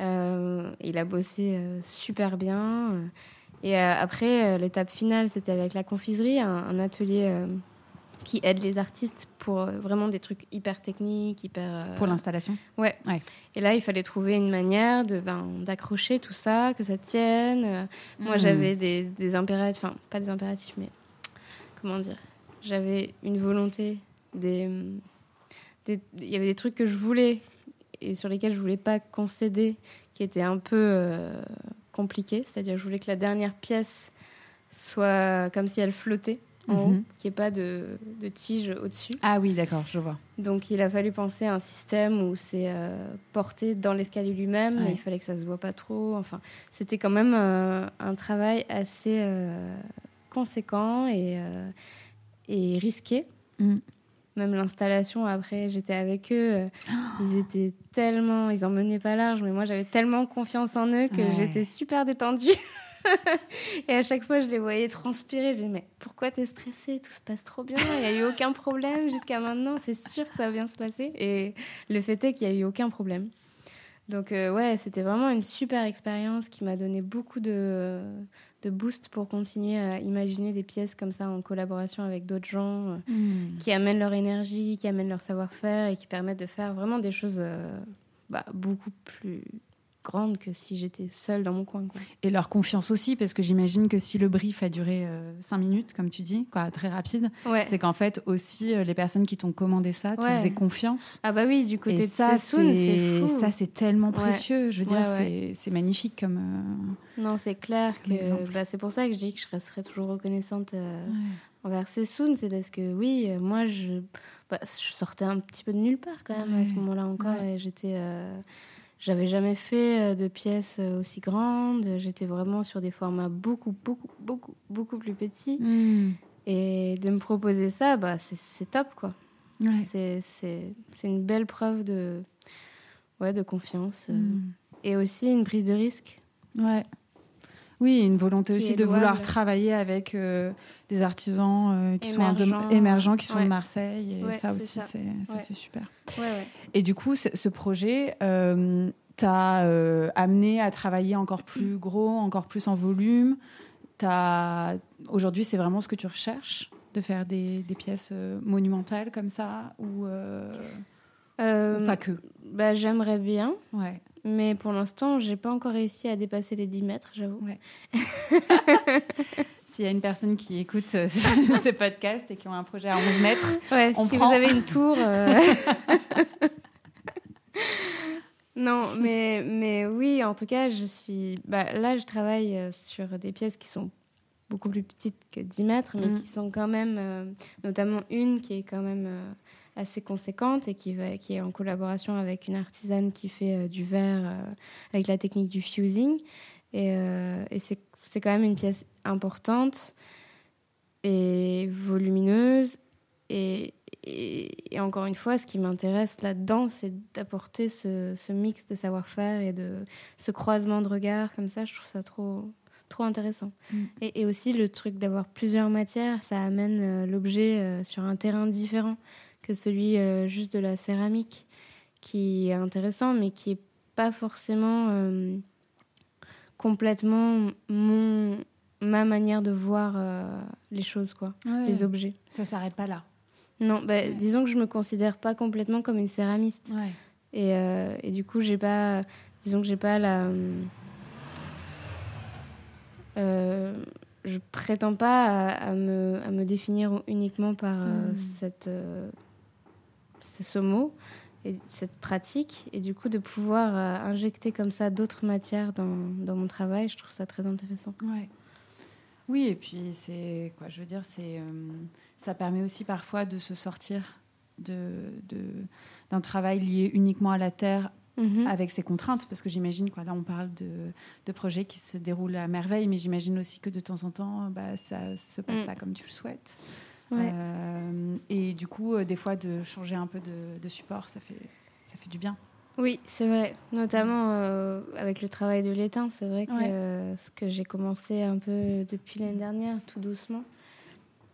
Euh, il a bossé euh, super bien. Et euh, après, l'étape finale, c'était avec la confiserie, un, un atelier qui aide les artistes pour vraiment des trucs hyper techniques, hyper. euh, Pour l'installation. Ouais. Ouais. Et là, il fallait trouver une manière de ben, d'accrocher tout ça, que ça tienne. Moi, Mm. j'avais des, des impératifs, enfin, pas des impératifs, mais comment dire? J'avais une volonté, des, des- il y avait des trucs que je voulais et sur lesquels je voulais pas concéder, qui étaient un peu euh, compliqués. C'est-à-dire, je voulais que la dernière pièce soit comme si elle flottait en haut, Mhm. qu'il n'y ait pas de, de tige au-dessus. Ah oui, d'accord, je vois. Donc il a fallu penser à un système où c'est euh, porté dans l'escalier lui-même, mais il fallait que ça se voit pas trop. Enfin, c'était quand même euh, un travail assez euh, conséquent et, et risqué. Mm. Même l'installation, après, j'étais avec eux. euh, Ils étaient tellement. Ils en menaient pas large, mais moi, j'avais tellement confiance en eux que Ouais. j'étais super détendue. et à chaque fois, je les voyais transpirer. J'ai mais pourquoi t'es stressée? Tout se passe trop bien. Il n'y a eu aucun problème jusqu'à maintenant. C'est sûr que ça va bien se passer. Et le fait est qu'il n'y a eu aucun problème. Donc, euh, ouais, c'était vraiment une super expérience qui m'a donné beaucoup de, de boost pour continuer à imaginer des pièces comme ça en collaboration avec d'autres gens euh, Hmm. qui amènent leur énergie, qui amènent leur savoir-faire et qui permettent de faire vraiment des choses euh, bah, beaucoup plus grande que si j'étais seule dans mon coin. Quoi. Et leur confiance aussi, parce que j'imagine que si le brief a duré euh, cinq minutes, comme tu dis, quoi, très rapide, Ouais. c'est qu'en fait aussi euh, les personnes qui t'ont commandé ça te Ouais. faisaient confiance. Ah bah oui, du côté Et de ça, c'est fou. ça, c'est tellement Ouais. précieux. Je veux dire, c'est- magnifique comme. euh, Non, c'est clair que bah, c'est pour ça que je dis que je resterai toujours reconnaissante euh, envers Sassoon. C'est parce que oui, euh, moi, je, bah, je sortais un petit peu de nulle part quand même à ce moment-là encore. Et j'étais. J'avais jamais fait euh, de pièces euh, aussi grandes. J'étais vraiment sur des formats beaucoup, beaucoup, beaucoup, beaucoup plus petits. Mm. Et de me proposer ça, bah, c'est- top, quoi. Ouais. C'est- C'est c'est une belle preuve de, ouais, de confiance. euh, Mm. Et aussi une prise de risque. Ouais. Oui, une volonté aussi de vouloir travailler avec euh, des artisans euh, qui sont un de- Émergents. émergents, qui sont Ouais. de Marseille. Et Ouais, ça aussi, c'est Ouais. super. Et du coup, ce, projet euh, t'a amené à travailler encore plus gros, encore plus en volume? Aujourd'hui, c'est vraiment ce que tu recherches de faire des, des pièces monumentales comme ça ou, ou pas que bah, J'aimerais bien, Ouais. mais pour l'instant, j'ai pas encore réussi à dépasser les 10 mètres, j'avoue. S'il y a une personne qui écoute euh, ce podcast et qui ont un projet à 11 mètres, Ouais, On si prend. vous avez une tour. euh, non, mais, mais oui, en tout cas, je suis. Bah, là, je travaille euh, sur des pièces qui sont beaucoup plus petites que 10 mètres, mais Mm. qui sont quand même. euh, notamment une qui est quand même euh, assez conséquente et qui, va, qui est en collaboration avec une artisane qui fait euh, du verre euh, avec la technique du fusing. Et, euh, et c'est quand même une pièce importante et volumineuse. Et, et, et encore une fois, ce qui m'intéresse là-dedans, c'est d'apporter ce, ce mix de savoir-faire et de ce croisement de regards comme ça. Je trouve ça trop, trop intéressant. Mm. Et, et aussi le truc d'avoir plusieurs matières, ça amène l'objet sur un terrain différent que celui euh, juste de la céramique, qui est intéressant, mais qui est pas forcément euh, complètement mon ma manière de voir euh, les choses, quoi, les objets. Ça s'arrête pas là. Non, bah, Ouais. disons que je me considère pas complètement comme une céramiste. Ouais. Et, euh, et du coup, j'ai pas, disons que j'ai pas la. Euh, je prétends pas à, à me, à me définir uniquement par euh, Mm. cette, euh, ce mot et cette pratique. Et du coup, de pouvoir euh, injecter comme ça d'autres matières dans, dans mon travail, je trouve ça très intéressant. Ouais. Oui, et puis c'est quoi Je veux dire, c'est euh, ça permet aussi parfois de se sortir de de- d'un travail lié uniquement à la terre Mhm. avec ses contraintes, parce que j'imagine quoi. Là, on parle de, de projets qui se déroulent à merveille, mais j'imagine aussi que de temps en temps, bah, ça se passe Mm. pas comme tu le souhaites. Ouais. Euh, et du coup, euh, des fois, de changer un peu de, de support, ça fait ça fait du bien. Oui, c'est vrai. Notamment euh, avec le travail de l'étain, c'est vrai que Ouais. euh, ce que j'ai commencé un peu depuis l'année dernière, tout doucement.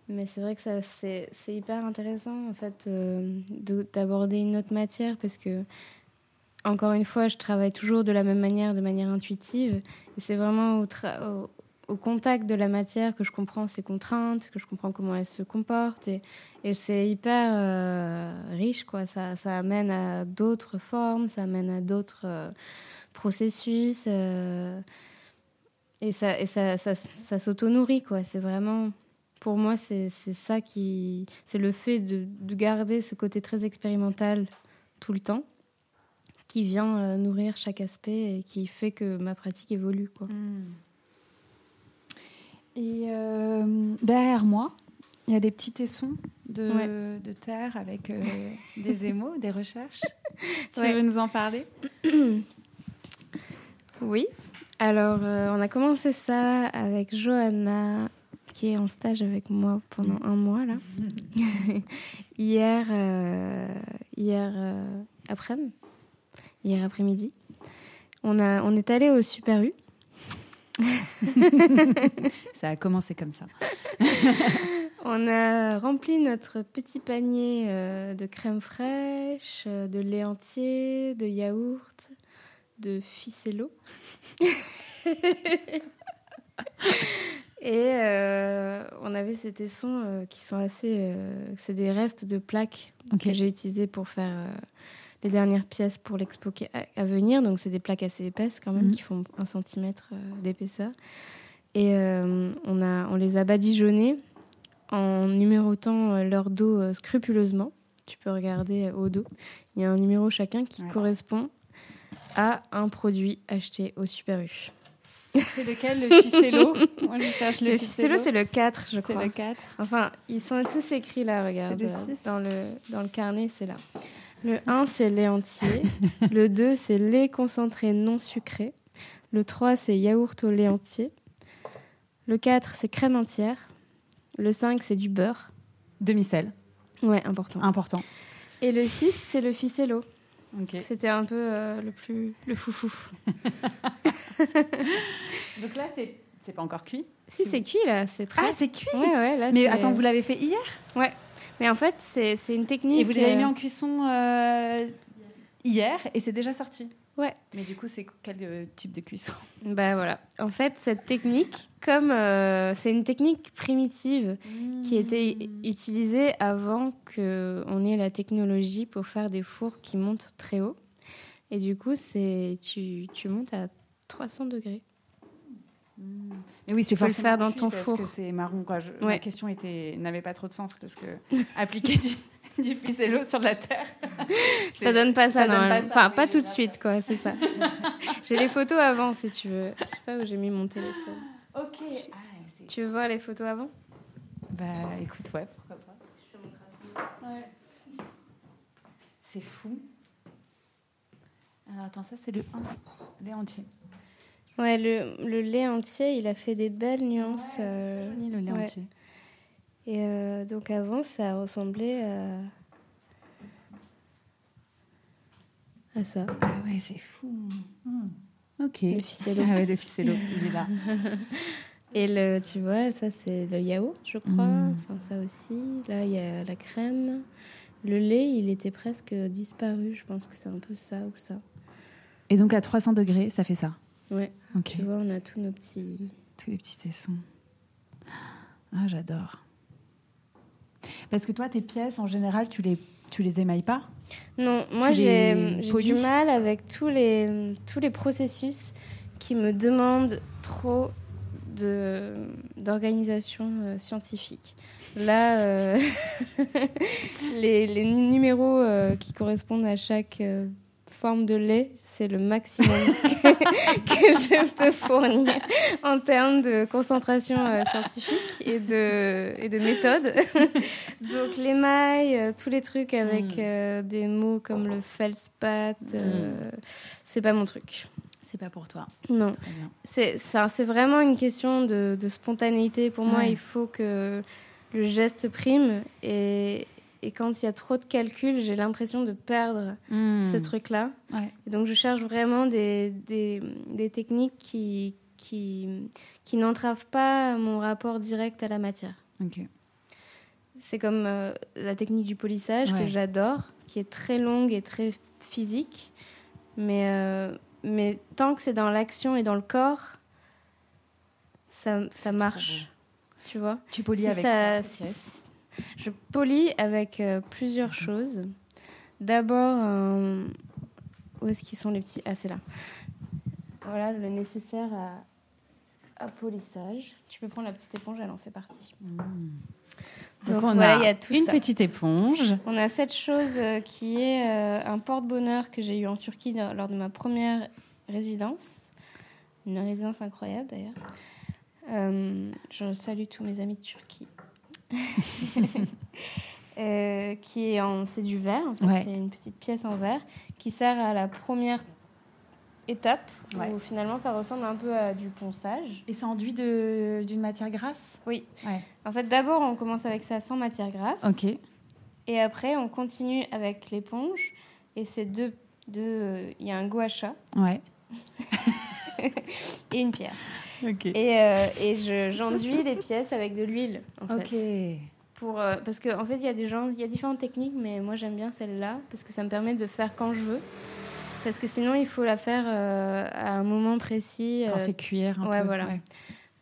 Mais c'est vrai que ça, c'est, c'est hyper intéressant en fait euh, de- d'aborder une autre matière parce que encore une fois, je travaille toujours de la même manière, de manière intuitive. Et c'est vraiment au, tra- au, au contact de la matière que je comprends ses contraintes, que je comprends comment elle se comporte. Et, c'est hyper euh, riche, quoi. Ça, amène à d'autres formes, ça amène à d'autres euh, processus. euh, et ça, s'auto-nourrit, quoi. C'est vraiment. Pour moi, c'est ça qui. C'est le fait de, de garder ce côté très expérimental tout le temps qui vient nourrir chaque aspect et qui fait que ma pratique évolue, quoi. Et euh, derrière moi, il y a des petits tessons de, Ouais. de terre avec euh, des émaux, des recherches. Tu Ouais. veux nous en parler? Oui. Alors, euh, on a commencé ça avec Johanna, qui est en stage avec moi pendant un mois, là. hier, hier après-midi. Hier après-midi. On, a, on est allé au Super U. Ça a commencé comme ça. On a rempli notre petit panier euh, de crème fraîche, euh, de lait entier, de yaourt, de ficello. Et euh, on avait ces tessons qui sont assez. euh, c'est des restes de plaques que j'ai utilisés pour faire euh, les dernières pièces pour l'expo à, venir. Donc, c'est des plaques assez épaisses quand même, Mhm. qui font un centimètre euh, d'épaisseur. Et euh, on, a, on les a badigeonnés en numérotant euh, leur dos scrupuleusement. Tu peux regarder au dos. Il y a un numéro chacun qui Ouais. correspond à un produit acheté au Super U. C'est lequel le ficello Moi, je cherche Le ficello, c'est le 4, je C'est crois. le 4. Enfin, ils sont tous écrits là, regarde. C'est le. Dans le, dans le carnet, c'est là. Le 1, c'est lait entier. le 2, c'est lait concentré non sucré. Le 3, c'est yaourt au lait entier. Le 4, c'est crème entière. Le 5, c'est du beurre. Demi-sel, Ouais, important. important. Et le 6, c'est le ficello. Ok. C'était un peu euh, le plus le foufou. Donc là, c'est c'est pas encore cuit? Si c'est cuit là, c'est prêt. Ah, c'est cuit? Ouais, ouais, là, Mais attends, vous l'avez fait hier? Mais en fait, c'est une technique. Et vous l'avez euh, mis en cuisson euh, hier et c'est déjà sorti Ouais. Mais du coup, c'est quel euh, type de cuisson? Bah voilà. En fait, cette technique, comme euh, c'est une technique primitive qui était Mmh. u- utilisée avant qu'on ait la technologie pour faire des fours qui montent très haut. Et du coup, c'est tu, tu montes à 300 degrés. Mais oui, c'est faut le faire dans ton parce four. que c'est marron quoi. Je- Ouais. question était n'avait pas trop de sens parce que appliquer du, du ficello sur de la terre. Ça donne pas ça, ça donne non. pas ça, enfin, pas tout de suite, quoi, c'est ça. j'ai les photos avant, si tu veux. Je sais pas où j'ai mis mon téléphone. Ok. Ah, Tu veux voir les photos avant? Bah écoute, ouais, pourquoi pas. Ouais. C'est fou. Alors attends, ça c'est le 1, lait entier. Ouais, le, le lait entier, il a fait des belles nuances. euh, Joli le lait ouais. entier. Et euh, donc avant, ça ressemblait à... à ça, Ah ouais, c'est fou. Hmm. Ok. le ficello. Ah ouais, le ficello, il est là. Et le, tu vois, ça c'est le yaourt, je crois. Mm. Enfin, ça aussi. Là, il y a la crème. Le lait, il était presque disparu. Je pense que c'est un peu ça ou ça. Et donc à 300 degrés, ça fait ça. Ouais, tu vois, on a tous nos petits. Tous les petits tessons. Ah, j'adore. Parce que toi, tes pièces, en général, tu les, tu les émailles pas? Non, moi j'ai du mal avec tous les, tous les processus qui me demandent trop d'organisation euh, scientifique. Là, euh, les, les numéros euh, qui correspondent à chaque forme de lait, c'est le maximum que, que je peux fournir en termes de concentration euh, scientifique et de, et de méthode. Donc l'émail, euh, tous les trucs avec Mm. euh, des mots comme le feldspath, euh, c'est pas mon truc. C'est pas pour toi. Non. C'est ça- c'est vraiment une question de, de spontanéité. Pour moi, il faut que le geste prime. Et, et quand il y a trop de calculs, j'ai l'impression de perdre ce truc-là. Ouais. Et donc, je cherche vraiment des, des, des techniques qui, qui, qui n'entravent pas mon rapport direct à la matière. C'est comme euh, la technique du polissage Ouais. que j'adore, qui est très longue et très physique. Mais, euh, mais tant que c'est dans l'action et dans le corps, ça, marche. Tu vois? Tu polis Si avec ça- Je polis avec euh, plusieurs choses. D'abord, euh, où est-ce qu'ils sont les petits? Ah, c'est là. Voilà le nécessaire à, à polissage. Tu peux prendre la petite éponge, elle en fait partie. Donc, Donc, on voilà, a il y a tout une ça. petite éponge. On a cette chose euh, qui est un porte-bonheur que j'ai eu en Turquie lors lors de ma première résidence. Une résidence incroyable d'ailleurs. Euh, je salue tous mes amis de Turquie. Euh, qui est en, c'est du verre, en fait. Ouais. c'est une petite pièce en verre qui sert à la première étape Ouais. où finalement ça ressemble un peu à du ponçage. Et c'est enduit de- d'une matière grasse? Oui. Ouais. En fait, d'abord on commence avec ça sans matière grasse. Ok. Et après, on continue avec l'éponge. Et c'est deux. deux, Il y a un gua sha Ouais. et une pierre. Ok. Et, euh, et je- j'enduis les pièces avec de l'huile, en Ok. fait. Pour, euh, parce qu'en en fait, il y a des gens, il y a différentes techniques, mais moi j'aime bien celle-là parce que ça me permet de faire quand je veux. Parce que sinon, il faut la faire euh, à un moment précis. Quand euh, c'est cuire un ouais, peu. voilà.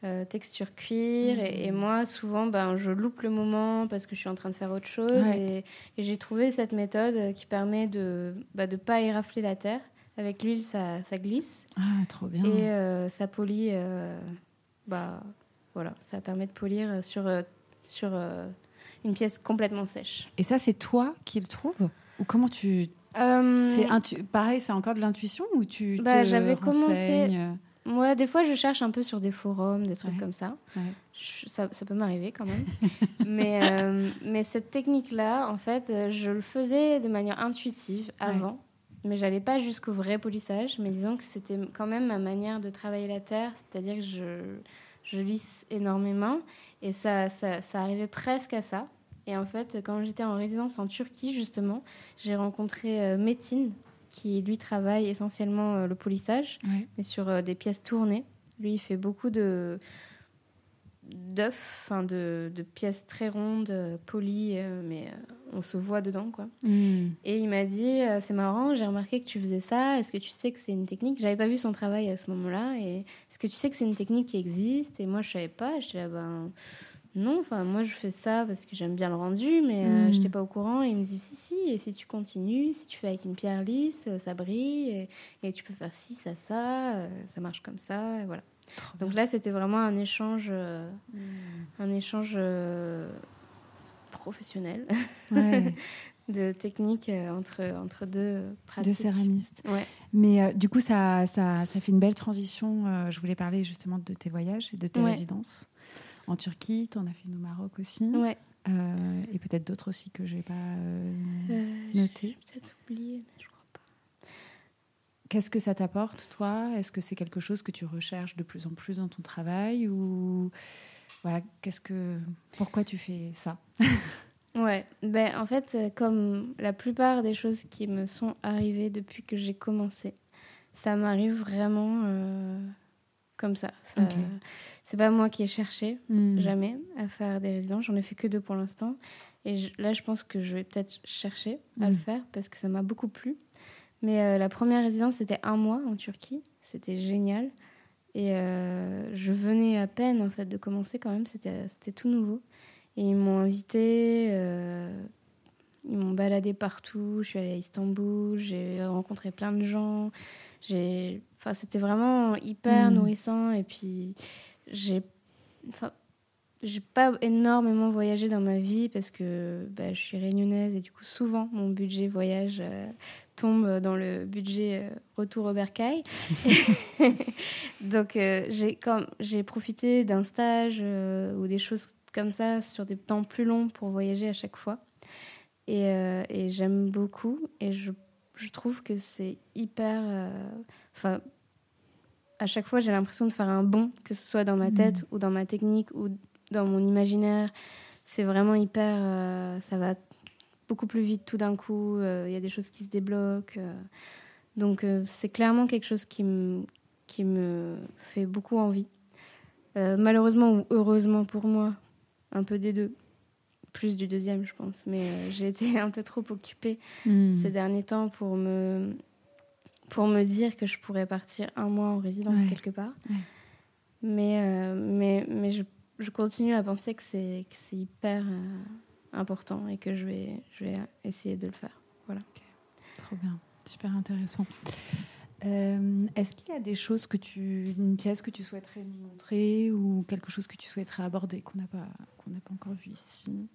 euh, texture cuir. Et, Mmh. moi, souvent, ben, je loupe le moment parce que je suis en train de faire autre chose. Ouais. Et, et j'ai trouvé cette méthode qui permet de ne bah, de pas érafler la terre. Avec l'huile, ça, ça glisse Ah, trop bien. et euh, ça polit. euh, bah, voilà, ça permet de polir sur, euh, sur euh, une pièce complètement sèche. Et ça, c'est toi qui le trouves Ou comment tu. C'est pareil, c'est encore de l'intuition ou tu Bah, j'avais commencé- Moi, des fois, je cherche un peu sur des forums, des trucs Ouais. comme ça. Ouais. Je- ça, ça peut m'arriver quand même. mais, mais cette technique-là, en fait, je le faisais de manière intuitive avant. Mais j'allais pas jusqu'au vrai polissage. Mais disons que c'était quand même ma manière de travailler la terre. C'est-à-dire que je, je lisse énormément. Et ça, ça, ça arrivait presque à ça. Et en fait, quand j'étais en résidence en Turquie, justement, j'ai rencontré euh, Metin, qui lui travaille essentiellement euh, le polissage mais sur euh, des pièces tournées. Lui, il fait beaucoup de d'œufs, enfin de, de pièces très rondes, euh, polies, euh, mais euh, on se voit dedans, quoi. Hmm. Et il m'a dit, c'est marrant, j'ai remarqué que tu faisais ça. Est-ce que tu sais que c'est une technique? J'avais pas vu son travail à ce moment-là. Et est-ce que tu sais que c'est une technique qui existe? Et moi, je savais pas. J'étais là, ben non. Enfin, moi, je fais ça parce que j'aime bien le rendu, mais euh, Mm. j'étais pas au courant. Et il me dit, si, si. Et si tu continues, si tu fais avec une pierre lisse, ça brille. Et, et tu peux faire ci, ça, ça. ça marche comme ça. Et voilà. Donc là, c'était vraiment un échange, euh, un échange euh, professionnel Ouais, de techniques euh, entre, entre deux de pratiques. céramiste. Ouais. Mais euh, du coup, ça, ça, ça fait une belle transition. Je voulais parler justement de tes voyages et de tes Ouais. résidences. En Turquie, tu en as fait une au Maroc aussi. Ouais. Et peut-être d'autres aussi que je n'ai pas notées. J'ai peut-être oublié, mais je crois. Qu'est-ce que ça t'apporte, toi? Est-ce que c'est quelque chose que tu recherches de plus en plus dans ton travail? Ou voilà, qu'est-ce que pourquoi tu fais ça? Ouais, ben en fait, euh, comme la plupart des choses qui me sont arrivées depuis que j'ai commencé, ça m'arrive vraiment euh, comme ça. ça Ok. C'est pas moi qui ai cherché, Hmm. jamais, à faire des résidences. J'en ai fait que deux pour l'instant. Et je- là, je pense que je vais peut-être chercher à le faire parce que ça m'a beaucoup plu. Mais euh, la première résidence, c'était un mois en Turquie. C'était génial. Et euh, je venais à peine, en fait, de commencer quand même. C'était tout nouveau. Et ils m'ont invité. euh, ils m'ont baladé partout. Je suis allée à Istanbul. J'ai rencontré plein de gens. J'ai, enfin, c'était vraiment hyper Mm. nourrissant. Et puis, j'ai, enfin, j'ai pas énormément voyagé dans ma vie parce que bah, je suis réunionnaise et du coup, souvent, mon budget voyage euh, tombe dans le budget euh, retour au bercail. Donc, euh, j'ai, profité d'un stage euh, ou des choses comme ça sur des temps plus longs pour voyager à chaque fois. Et, et j'aime beaucoup. Et je, je trouve que c'est hyper. Enfin, à chaque fois, j'ai l'impression de faire un bond, que ce soit dans ma Mhm. tête ou dans ma technique ou dans mon imaginaire. C'est vraiment hyper. ça va beaucoup plus vite tout d'un coup. euh, Il y a des choses qui se débloquent. euh. donc, euh, c'est clairement quelque chose qui me, qui me fait beaucoup envie. Malheureusement ou heureusement pour moi, un peu des deux. Plus du deuxième, je pense. Mais euh, j'ai été un peu trop occupée Hmm. ces derniers temps pour me, pour me dire que je pourrais partir un mois en résidence Ouais. quelque part. Ouais. Mais, euh, mais, mais je, je continue à penser que c'est que c'est hyper euh, important et que je vais, je vais essayer de le faire. Trop bien, super intéressant. Euh, Est-ce qu'il y a des choses que tu, une pièce que tu souhaiterais nous montrer ou quelque chose que tu souhaiterais aborder qu'on n'a pas, qu'on n'a pas encore vu ici?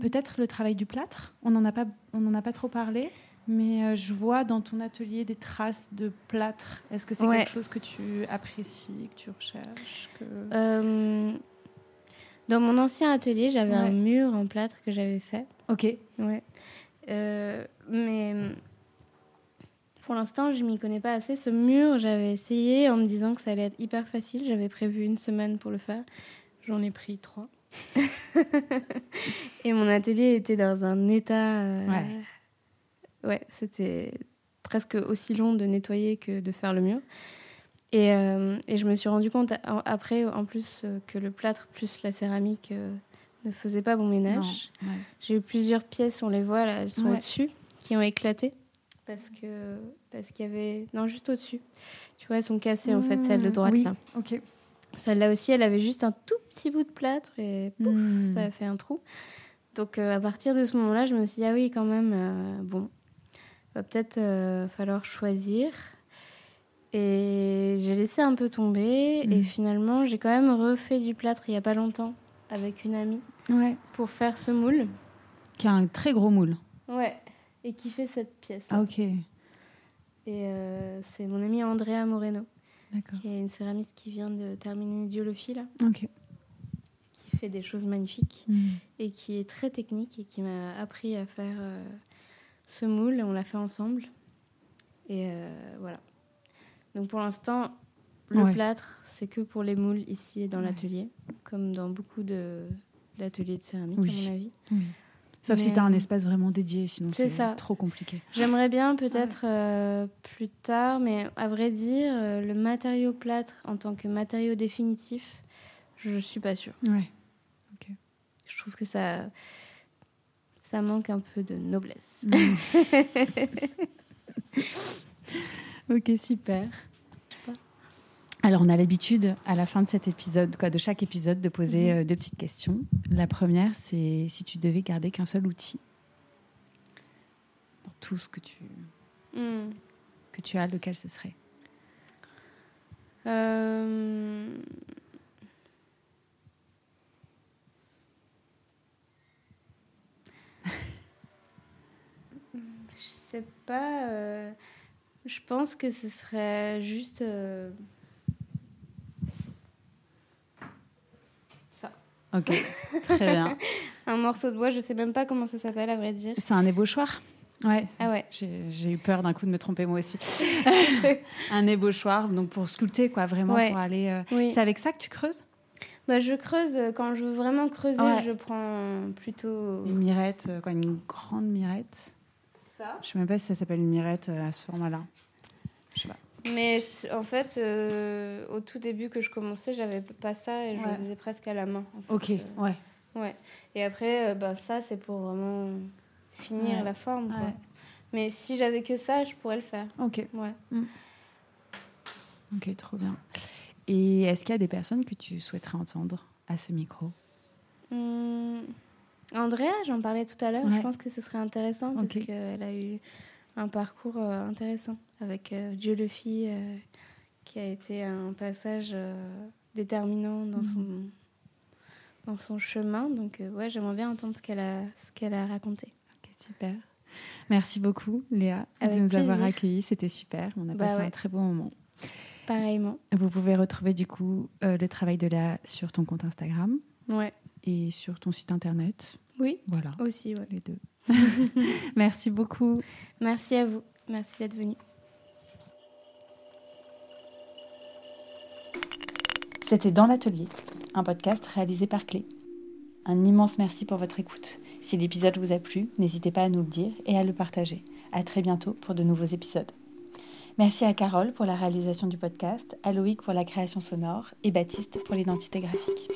Peut-être le travail du plâtre? On n'en a pas, on n'en a pas trop parlé, mais euh, je vois dans ton atelier des traces de plâtre. Est-ce que c'est Ouais. quelque chose que tu apprécies, que tu recherches que... Euh, dans mon ancien atelier, j'avais Ouais. un mur en plâtre que j'avais fait. Ok. Ouais. Euh, mais pour l'instant, je m'y connais pas assez. Ce mur, j'avais essayé en me disant que ça allait être hyper facile. J'avais prévu une semaine pour le faire. J'en ai pris trois. Et mon atelier était dans un état. euh, Ouais. ouais, c'était presque aussi long de nettoyer que de faire le mur. Et, euh, et je me suis rendu compte après, en plus, euh, que le plâtre plus la céramique euh, ne faisaient pas bon ménage. Ouais. J'ai eu plusieurs pièces, on les voit là, elles sont Ouais. au-dessus, qui ont éclaté. parce que parce qu'il y avait non juste au-dessus. Tu vois, elles sont cassées en fait, celle de droite oui. là. Ok. Celle-là aussi, elle avait juste un tout petit bout de plâtre et pouf, Hmm. ça a fait un trou. Donc euh, à partir de ce moment-là, je me suis dit ah oui quand même bon, va peut-être falloir choisir. Et j'ai laissé un peu tomber et Hmm. finalement j'ai quand même refait du plâtre il y a pas longtemps avec une amie Ouais. pour faire ce moule. Qui a un très gros moule. Ouais. Et qui fait cette pièce. Ah ok. Et euh, c'est mon amie Andrea Moreno, qui est une céramiste qui vient de terminer une biologie là, Ok. qui fait des choses magnifiques Hmm. et qui est très technique et qui m'a appris à faire euh, ce moule. On l'a fait ensemble. Et euh, voilà. Donc pour l'instant, le Ouais. plâtre, c'est que pour les moules ici dans Ouais. l'atelier, comme dans beaucoup d'ateliers de céramiste Oui. à mon avis. Oui. Sauf si tu as un euh, espace vraiment dédié, sinon c'est trop compliqué. J'aimerais bien peut-être euh, plus tard, mais à vrai dire, euh, le matériau plâtre en tant que matériau définitif, je suis pas sûre. Ouais. Je trouve que ça, ça manque un peu de noblesse. ok, super. Alors, on a l'habitude, à la fin de cet épisode, quoi, de chaque épisode, de poser Mhm. euh, deux petites questions. La première, c'est si tu devais garder qu'un seul outil dans tout ce que tu, Hmm. que tu as, lequel ce serait? Euh, Je sais pas. euh, Je pense que ce serait juste. euh, Ça. Ok, très bien. Un morceau de bois, je sais même pas comment ça s'appelle à vrai dire. C'est un ébauchoir? Ouais. Ah ouais. J'ai eu peur d'un coup de me tromper moi aussi. un ébauchoir, donc pour sculpter, quoi, vraiment, Ouais. pour aller. euh, Oui. C'est avec ça que tu creuses? Bah, je creuse. euh, Quand je veux vraiment creuser, Ouais. je prends plutôt Une mirette, euh, quoi, une grande mirette? ça. Je sais même pas si ça s'appelle une mirette à ce format-là. Je sais pas. Mais en fait, euh, au tout début que je commençais, j'avais pas ça et je Ouais. le faisais presque à la main. en fait. Ok, Euh, ouais. ouais. Et après, euh, bah, ça, c'est pour vraiment finir Ouais. la forme. quoi. Ouais. Mais si j'avais que ça, je pourrais le faire. Ok, Ouais. ok, trop bien. Et est-ce qu'il y a des personnes que tu souhaiterais entendre à ce micro? Hum, Andrea, j'en parlais tout à l'heure. Je pense que ce serait intéressant parce qu'elle a eu un parcours euh, intéressant avec euh, Dieu le Fit, euh, qui a été un passage euh, déterminant dans Mhm. son dans son chemin. Donc euh, ouais, j'aimerais bien entendre ce qu'elle a ce qu'elle a raconté. Ok, super. Merci beaucoup, Léa, Avec de nous avoir accueillis. C'était super. On a Bah passé un très bon moment. Pareillement. Vous pouvez retrouver du coup euh, le travail de Léa sur ton compte Instagram Ouais. et sur ton site internet. Oui, Voilà, aussi. Ouais. les deux. Merci beaucoup. Merci à vous. Merci d'être venu. C'était Dans l'atelier, un podcast réalisé par Clé. Un immense merci pour votre écoute. Si l'épisode vous a plu, n'hésitez pas à nous le dire et à le partager. À très bientôt pour de nouveaux épisodes. Merci à Carole pour la réalisation du podcast, à Loïc pour la création sonore et Baptiste pour l'identité graphique.